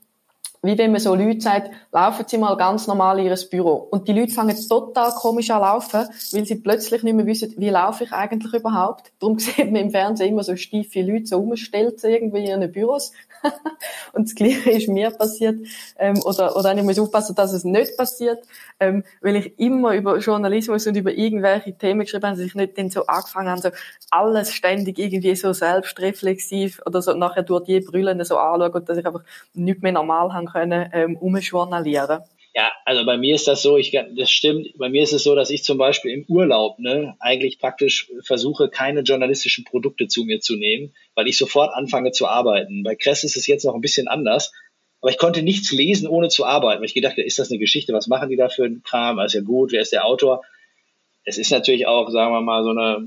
wie wenn man so Leute sagt, laufen Sie mal ganz normal in Ihr Büro. Und die Leute fangen total komisch an laufen, weil sie plötzlich nicht mehr wissen, wie laufe ich eigentlich überhaupt. Darum sieht man im Fernsehen immer so steife Leute so umgestellt irgendwie in ihren Büros. und das Gleiche ist mir passiert. Ähm, oder, oder ich muss aufpassen, dass es nicht passiert, ähm, weil ich immer über Journalismus und über irgendwelche Themen geschrieben habe, dass ich nicht dann so angefangen habe, so alles ständig irgendwie so selbstreflexiv oder so nachher durch die Brüllen so anschauen dass ich einfach nicht mehr normal haben können, ähm, umjournalieren. Ja, also bei mir ist das so, ich, das stimmt, bei mir ist es so, dass ich zum Beispiel im Urlaub ne, eigentlich praktisch versuche, keine journalistischen Produkte zu mir zu nehmen, weil ich sofort anfange zu arbeiten. Bei Kress ist es jetzt noch ein bisschen anders, aber ich konnte nichts lesen, ohne zu arbeiten, weil ich gedacht, ist das eine Geschichte, was machen die da für einen Kram, ist ja gut, wer ist der Autor? Es ist natürlich auch, sagen wir mal, so eine,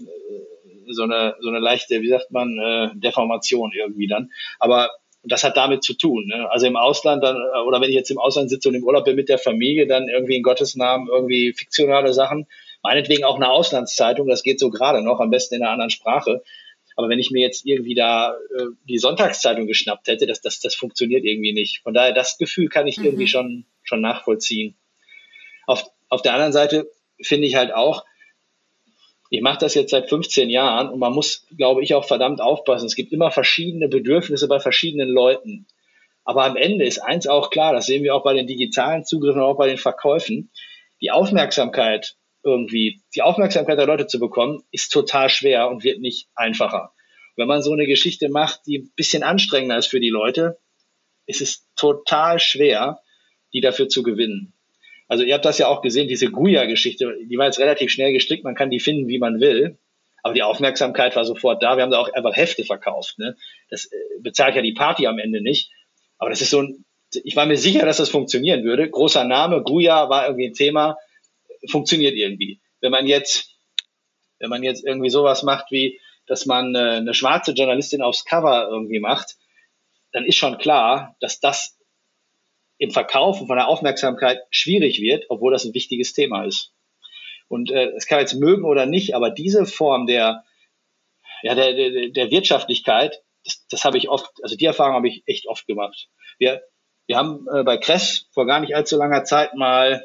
so eine, so eine leichte, wie sagt man, äh, Deformation irgendwie dann. Aber und das hat damit zu tun. Ne? Also im Ausland dann, äh, oder wenn ich jetzt im Ausland sitze und im Urlaub bin mit der Familie, dann irgendwie in Gottes Namen irgendwie fiktionale Sachen. Meinetwegen auch eine Auslandszeitung, das geht so gerade noch, am besten in einer anderen Sprache. Aber wenn ich mir jetzt irgendwie da äh, die Sonntagszeitung geschnappt hätte, das, das, das funktioniert irgendwie nicht. Von daher, das Gefühl kann ich mhm. irgendwie schon, schon nachvollziehen. Auf, auf der anderen Seite finde ich halt auch, ich mache das jetzt seit 15 Jahren und man muss, glaube ich, auch verdammt aufpassen. Es gibt immer verschiedene Bedürfnisse bei verschiedenen Leuten. Aber am Ende ist eins auch klar, das sehen wir auch bei den digitalen Zugriffen und auch bei den Verkäufen. Die Aufmerksamkeit irgendwie, die Aufmerksamkeit der Leute zu bekommen, ist total schwer und wird nicht einfacher. Wenn man so eine Geschichte macht, die ein bisschen anstrengender ist für die Leute, ist es total schwer, die dafür zu gewinnen. Also ihr habt das ja auch gesehen, diese Guya-Geschichte, die war jetzt relativ schnell gestrickt, man kann die finden, wie man will. Aber die Aufmerksamkeit war sofort da. Wir haben da auch einfach Hefte verkauft. Ne? Das äh, bezahlt ja die Party am Ende nicht. Aber das ist so ein, ich war mir sicher, dass das funktionieren würde. Großer Name, Guya war irgendwie ein Thema, funktioniert irgendwie. Wenn man jetzt, wenn man jetzt irgendwie sowas macht wie, dass man äh, eine schwarze Journalistin aufs Cover irgendwie macht, dann ist schon klar, dass das im Verkaufen von der Aufmerksamkeit schwierig wird, obwohl das ein wichtiges Thema ist. Und äh, es kann jetzt mögen oder nicht, aber diese Form der, ja, der, der, der Wirtschaftlichkeit, das, das habe ich oft, also die Erfahrung habe ich echt oft gemacht. Wir, wir haben äh, bei Kress vor gar nicht allzu langer Zeit mal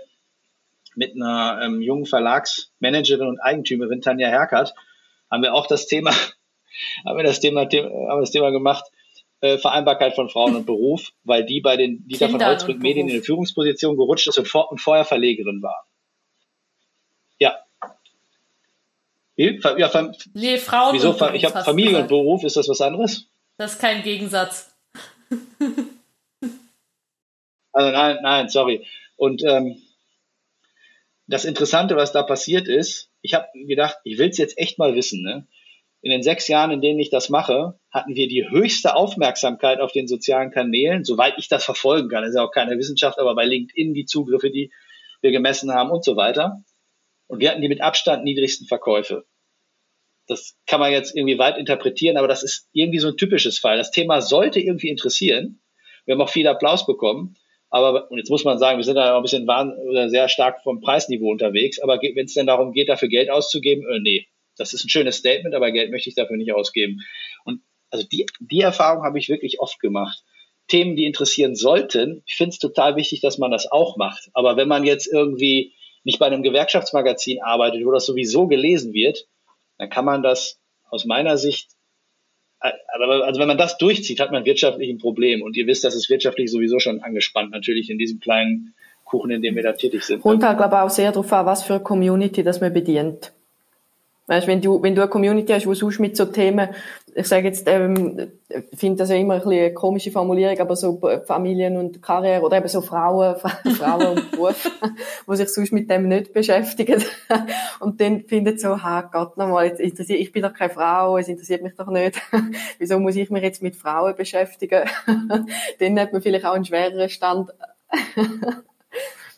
mit einer ähm, jungen Verlagsmanagerin und Eigentümerin Tanja Herkert haben wir auch das Thema, haben wir das Thema, haben wir das Thema gemacht, äh, Vereinbarkeit von Frauen und Beruf, weil die bei den Dieter Kinder von Holzbrück Medien in eine Führungsposition gerutscht ist und, vor, und vorher Verlegerin war. Ja. Wie? Ja, Fam nee, Frauen Wieso? Beruf ich habe Familie gesagt. und Beruf, ist das was anderes? Das ist kein Gegensatz. also nein, nein, sorry. Und ähm, das Interessante, was da passiert ist, ich habe gedacht, ich will es jetzt echt mal wissen. Ne? In den sechs Jahren, in denen ich das mache, hatten wir die höchste Aufmerksamkeit auf den sozialen Kanälen, soweit ich das verfolgen kann. Das ist ja auch keine Wissenschaft, aber bei LinkedIn die Zugriffe, die wir gemessen haben und so weiter. Und wir hatten die mit Abstand niedrigsten Verkäufe. Das kann man jetzt irgendwie weit interpretieren, aber das ist irgendwie so ein typisches Fall. Das Thema sollte irgendwie interessieren. Wir haben auch viel Applaus bekommen. Aber, und jetzt muss man sagen, wir sind da ein bisschen oder sehr stark vom Preisniveau unterwegs. Aber wenn es denn darum geht, dafür Geld auszugeben, äh, nee. Das ist ein schönes Statement, aber Geld möchte ich dafür nicht ausgeben. Und also die, die Erfahrung habe ich wirklich oft gemacht. Themen, die interessieren sollten, ich finde es total wichtig, dass man das auch macht. Aber wenn man jetzt irgendwie nicht bei einem Gewerkschaftsmagazin arbeitet, wo das sowieso gelesen wird, dann kann man das aus meiner Sicht aber also wenn man das durchzieht, hat man wirtschaftlich ein Problem. Und ihr wisst, das ist wirtschaftlich sowieso schon angespannt, natürlich in diesem kleinen Kuchen, in dem wir da tätig sind. Und halt, glaube ich, auch sehr darauf an, was für eine Community das man bedient. Weißt, wenn du, wenn du eine Community hast, wo sonst mit so Themen, ich sage jetzt, ähm, finde das ja immer ein bisschen eine komische Formulierung, aber so Familien und Karriere oder eben so Frauen, Frauen und Beruf, wo sich sonst mit dem nicht beschäftigen. Und dann findet so, ha, Gott nochmal, jetzt interessiert, ich bin doch keine Frau, es interessiert mich doch nicht. Wieso muss ich mich jetzt mit Frauen beschäftigen? dann hat man vielleicht auch einen schwereren Stand.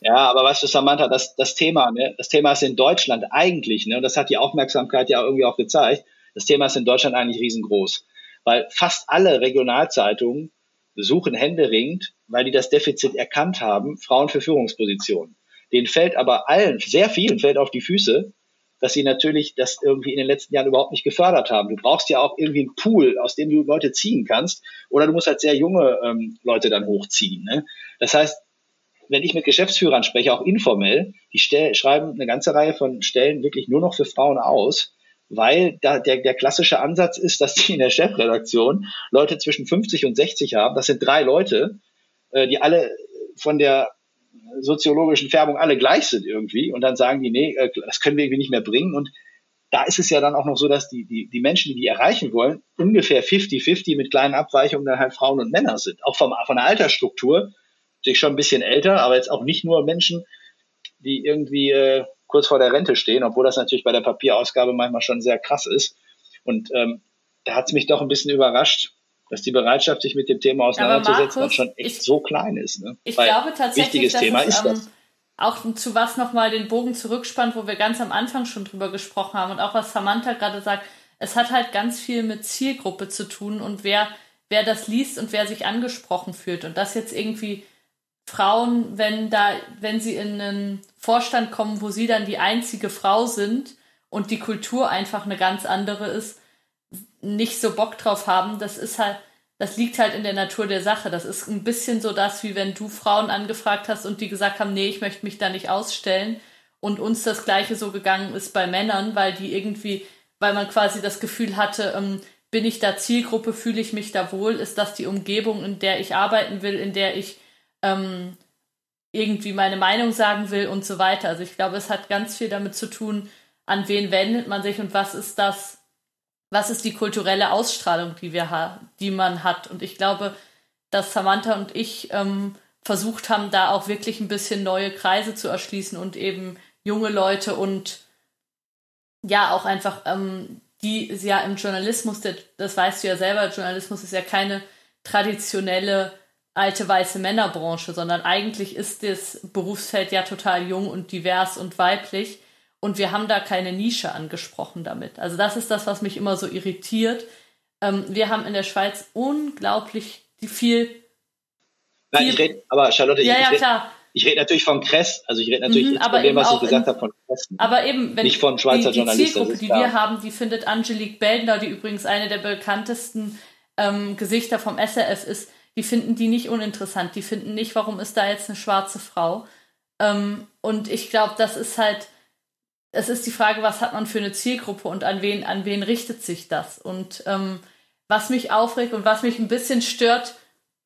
Ja, aber weißt du, Samantha, das, das Thema, ne, das Thema ist in Deutschland eigentlich, ne, und das hat die Aufmerksamkeit ja irgendwie auch gezeigt, das Thema ist in Deutschland eigentlich riesengroß. Weil fast alle Regionalzeitungen suchen händeringend, weil die das Defizit erkannt haben, Frauen für Führungspositionen. Denen fällt aber allen, sehr vielen fällt auf die Füße, dass sie natürlich das irgendwie in den letzten Jahren überhaupt nicht gefördert haben. Du brauchst ja auch irgendwie einen Pool, aus dem du Leute ziehen kannst, oder du musst halt sehr junge ähm, Leute dann hochziehen. Ne? Das heißt, wenn ich mit Geschäftsführern spreche, auch informell, die stell, schreiben eine ganze Reihe von Stellen wirklich nur noch für Frauen aus, weil da der, der klassische Ansatz ist, dass die in der Chefredaktion Leute zwischen 50 und 60 haben. Das sind drei Leute, äh, die alle von der soziologischen Färbung alle gleich sind irgendwie. Und dann sagen die, nee, äh, das können wir irgendwie nicht mehr bringen. Und da ist es ja dann auch noch so, dass die, die, die Menschen, die die erreichen wollen, ungefähr 50-50 mit kleinen Abweichungen dann halt Frauen und Männer sind. Auch vom, von der Altersstruktur natürlich schon ein bisschen älter, aber jetzt auch nicht nur Menschen, die irgendwie äh, kurz vor der Rente stehen, obwohl das natürlich bei der Papierausgabe manchmal schon sehr krass ist. Und ähm, da hat es mich doch ein bisschen überrascht, dass die Bereitschaft, sich mit dem Thema auseinanderzusetzen, Markus, schon echt ich, so klein ist. Ne? Ich Weil glaube tatsächlich, wichtiges Thema es, ist das. Ähm, auch zu was nochmal den Bogen zurückspannt, wo wir ganz am Anfang schon drüber gesprochen haben und auch was Samantha gerade sagt, es hat halt ganz viel mit Zielgruppe zu tun und wer, wer das liest und wer sich angesprochen fühlt. Und das jetzt irgendwie Frauen, wenn da, wenn sie in einen Vorstand kommen, wo sie dann die einzige Frau sind und die Kultur einfach eine ganz andere ist, nicht so Bock drauf haben, das ist halt, das liegt halt in der Natur der Sache. Das ist ein bisschen so das, wie wenn du Frauen angefragt hast und die gesagt haben, nee, ich möchte mich da nicht ausstellen. Und uns das Gleiche so gegangen ist bei Männern, weil die irgendwie, weil man quasi das Gefühl hatte, ähm, bin ich da Zielgruppe, fühle ich mich da wohl, ist das die Umgebung, in der ich arbeiten will, in der ich ähm, irgendwie meine Meinung sagen will und so weiter. Also ich glaube, es hat ganz viel damit zu tun, an wen wendet man sich und was ist das, was ist die kulturelle Ausstrahlung, die wir die man hat. Und ich glaube, dass Samantha und ich ähm, versucht haben, da auch wirklich ein bisschen neue Kreise zu erschließen und eben junge Leute und ja auch einfach ähm, die ja im Journalismus, das weißt du ja selber, Journalismus ist ja keine traditionelle alte weiße Männerbranche, sondern eigentlich ist das Berufsfeld ja total jung und divers und weiblich und wir haben da keine Nische angesprochen damit. Also das ist das, was mich immer so irritiert. Ähm, wir haben in der Schweiz unglaublich viel. Nein, ich rede, aber Charlotte, ja, ich, ja, red, klar. ich rede natürlich von Kress, also ich rede natürlich mhm, von dem, was ich gesagt habe, von Kress. Aber eben, wenn nicht von Schweizer die, die Journalisten. Zielgruppe, die wir haben, die findet Angelique Beldner, die übrigens eine der bekanntesten ähm, Gesichter vom SRF ist, die finden die nicht uninteressant. Die finden nicht, warum ist da jetzt eine schwarze Frau. Ähm, und ich glaube, das ist halt, es ist die Frage, was hat man für eine Zielgruppe und an wen, an wen richtet sich das? Und ähm, was mich aufregt und was mich ein bisschen stört,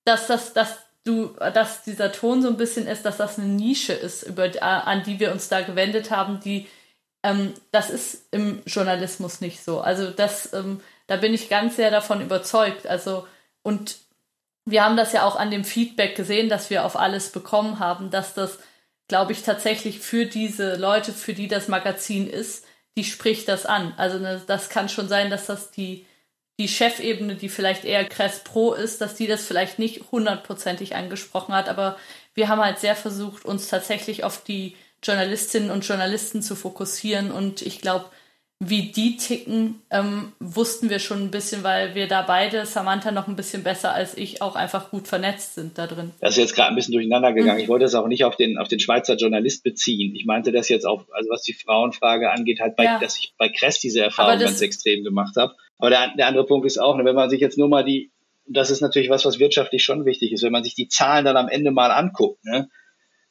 dass das, dass du, dass dieser Ton so ein bisschen ist, dass das eine Nische ist, über, an die wir uns da gewendet haben, die ähm, das ist im Journalismus nicht so. Also das, ähm, da bin ich ganz sehr davon überzeugt. Also und wir haben das ja auch an dem Feedback gesehen, dass wir auf alles bekommen haben, dass das, glaube ich, tatsächlich für diese Leute, für die das Magazin ist, die spricht das an. Also ne, das kann schon sein, dass das die, die Chefebene, die vielleicht eher Crest Pro ist, dass die das vielleicht nicht hundertprozentig angesprochen hat, aber wir haben halt sehr versucht, uns tatsächlich auf die Journalistinnen und Journalisten zu fokussieren und ich glaube, wie die ticken, ähm, wussten wir schon ein bisschen, weil wir da beide, Samantha noch ein bisschen besser als ich, auch einfach gut vernetzt sind da drin. Das ist jetzt gerade ein bisschen durcheinander gegangen. Mhm. Ich wollte das auch nicht auf den, auf den Schweizer Journalist beziehen. Ich meinte das jetzt auch, also was die Frauenfrage angeht, halt bei, ja. dass ich bei Kress diese Erfahrung ganz extrem gemacht habe. Aber der, der andere Punkt ist auch, ne, wenn man sich jetzt nur mal die, das ist natürlich was, was wirtschaftlich schon wichtig ist, wenn man sich die Zahlen dann am Ende mal anguckt, ne,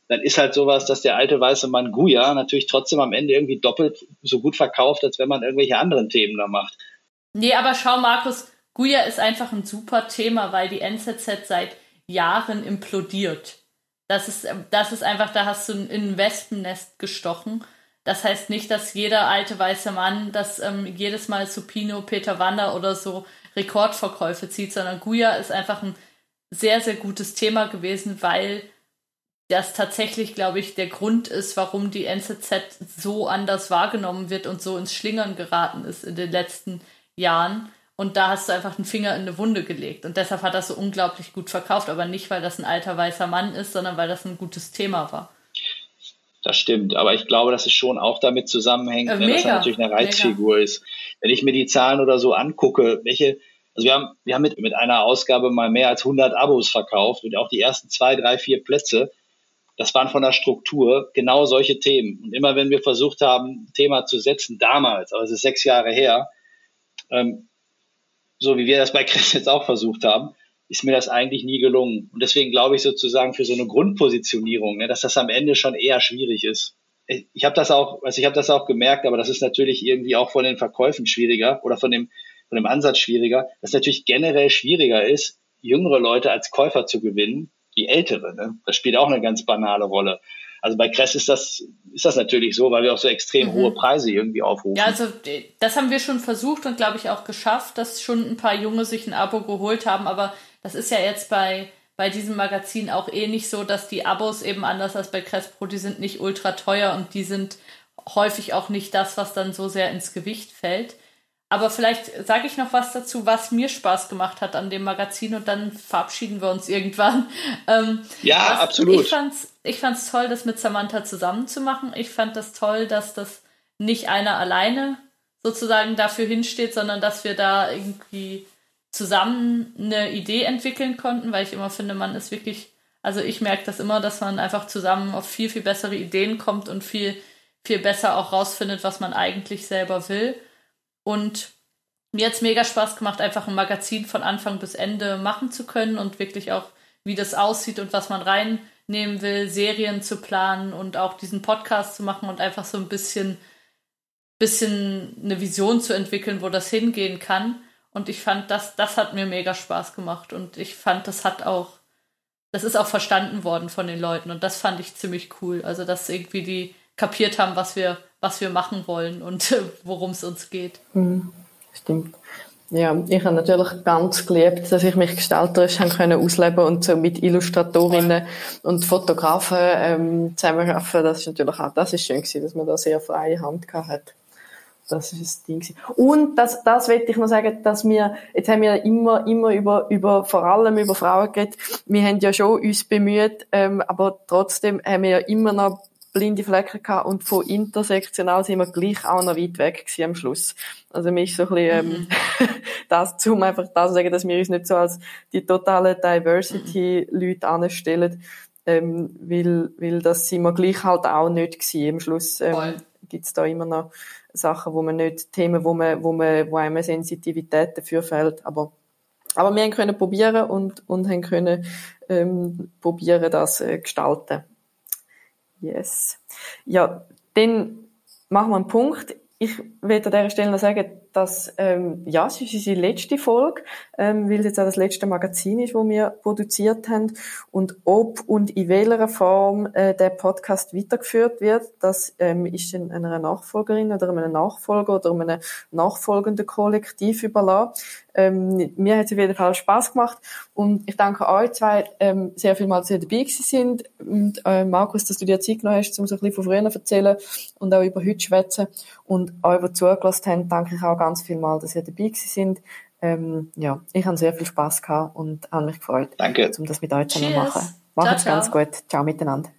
dann ist halt sowas, dass der alte weiße Mann Guya natürlich trotzdem am Ende irgendwie doppelt so gut verkauft, als wenn man irgendwelche anderen Themen da macht. Nee, aber schau, Markus, Guya ist einfach ein super Thema, weil die NZZ seit Jahren implodiert. Das ist, das ist einfach, da hast du in ein Wespennest gestochen. Das heißt nicht, dass jeder alte weiße Mann, dass ähm, jedes Mal Supino, Peter Wander oder so Rekordverkäufe zieht, sondern Guya ist einfach ein sehr, sehr gutes Thema gewesen, weil das tatsächlich, glaube ich, der Grund ist, warum die NZZ so anders wahrgenommen wird und so ins Schlingern geraten ist in den letzten Jahren. Und da hast du einfach einen Finger in eine Wunde gelegt. Und deshalb hat das so unglaublich gut verkauft. Aber nicht, weil das ein alter weißer Mann ist, sondern weil das ein gutes Thema war. Das stimmt. Aber ich glaube, dass es schon auch damit zusammenhängt, äh, dass er natürlich eine Reizfigur mega. ist. Wenn ich mir die Zahlen oder so angucke, welche, also wir haben, wir haben mit, mit einer Ausgabe mal mehr als 100 Abos verkauft und auch die ersten zwei, drei, vier Plätze das waren von der Struktur genau solche Themen. Und immer wenn wir versucht haben, ein Thema zu setzen, damals, aber es ist sechs Jahre her, ähm, so wie wir das bei Chris jetzt auch versucht haben, ist mir das eigentlich nie gelungen. Und deswegen glaube ich sozusagen für so eine Grundpositionierung, ne, dass das am Ende schon eher schwierig ist. Ich, ich habe das auch, also ich habe das auch gemerkt, aber das ist natürlich irgendwie auch von den Verkäufen schwieriger oder von dem, von dem Ansatz schwieriger, dass natürlich generell schwieriger ist, jüngere Leute als Käufer zu gewinnen, die ältere. Ne? Das spielt auch eine ganz banale Rolle. Also bei Kress ist das, ist das natürlich so, weil wir auch so extrem mhm. hohe Preise irgendwie aufrufen. Ja, also das haben wir schon versucht und glaube ich auch geschafft, dass schon ein paar Junge sich ein Abo geholt haben, aber das ist ja jetzt bei, bei diesem Magazin auch eh nicht so, dass die Abos eben anders als bei Kress Pro, die sind nicht ultra teuer und die sind häufig auch nicht das, was dann so sehr ins Gewicht fällt. Aber vielleicht sage ich noch was dazu, was mir Spaß gemacht hat an dem Magazin und dann verabschieden wir uns irgendwann. Ähm, ja, was, absolut. Ich fand's, ich fand's toll, das mit Samantha zusammen zu machen. Ich fand das toll, dass das nicht einer alleine sozusagen dafür hinsteht, sondern dass wir da irgendwie zusammen eine Idee entwickeln konnten, weil ich immer finde, man ist wirklich, also ich merke das immer, dass man einfach zusammen auf viel, viel bessere Ideen kommt und viel, viel besser auch rausfindet, was man eigentlich selber will. Und mir hat mega Spaß gemacht, einfach ein Magazin von Anfang bis Ende machen zu können und wirklich auch, wie das aussieht und was man reinnehmen will, Serien zu planen und auch diesen Podcast zu machen und einfach so ein bisschen, bisschen eine Vision zu entwickeln, wo das hingehen kann. Und ich fand, das, das hat mir mega Spaß gemacht. Und ich fand, das hat auch, das ist auch verstanden worden von den Leuten. Und das fand ich ziemlich cool. Also, dass irgendwie die kapiert haben, was wir, was wir machen wollen und worum es uns geht. Mhm, stimmt. Ja, ich habe natürlich ganz geliebt, dass ich mich gestalterisch haben können ausleben und so mit Illustratorinnen und Fotografen ähm, zusammenarbeiten. Das ist natürlich auch, das ist schön gewesen, dass man da sehr freie Hand gehabt hat. das ist das Ding. Und das, das will ich noch sagen, dass wir, jetzt haben wir immer, immer über, über, vor allem über Frauen geredet. Wir haben ja schon uns bemüht, ähm, aber trotzdem haben wir ja immer noch blinde Flecken gehabt und von intersektional sind wir gleich auch noch weit weg gewesen am Schluss. Also mir ist so ein bisschen, ähm, mhm. das, um einfach das zu sagen, dass wir uns nicht so als die totale Diversity-Leute anstellen, ähm, weil, weil das sind wir gleich halt auch nicht gewesen. Am Schluss ähm, gibt's da immer noch Sachen, wo man nicht, Themen, wo man, wo man, wo einem Sensitivität dafür fällt, aber aber wir haben können probieren und, und haben können ähm, probieren, das äh, gestalten. Yes. Ja, dann machen wir einen Punkt. Ich will an dieser Stelle noch sagen, dass ähm, ja, es ist unsere letzte Folge, ähm, weil es jetzt auch das letzte Magazin ist, wo wir produziert haben. Und ob und in welcher Form äh, der Podcast weitergeführt wird, das ähm, ist dann einer Nachfolgerin oder einem Nachfolger oder einem nachfolgenden Kollektiv überlassen. Ähm, mir hat es auf jeden Fall Spaß gemacht und ich danke euch zwei ähm, sehr viel mal, dass ihr dabei gewesen sind und äh, Markus, dass du dir Zeit genommen hast, um so ein bisschen von früher zu erzählen und auch über heute zu schwätzen und euch, die zugelassen haben, danke ich auch ganz viel mal, dass ihr dabei gewesen sind. Ähm, ja, ich habe sehr viel Spaß gehabt und habe mich gefreut, Danke. um das mit euch zu machen. Macht's ganz gut. Ciao miteinander.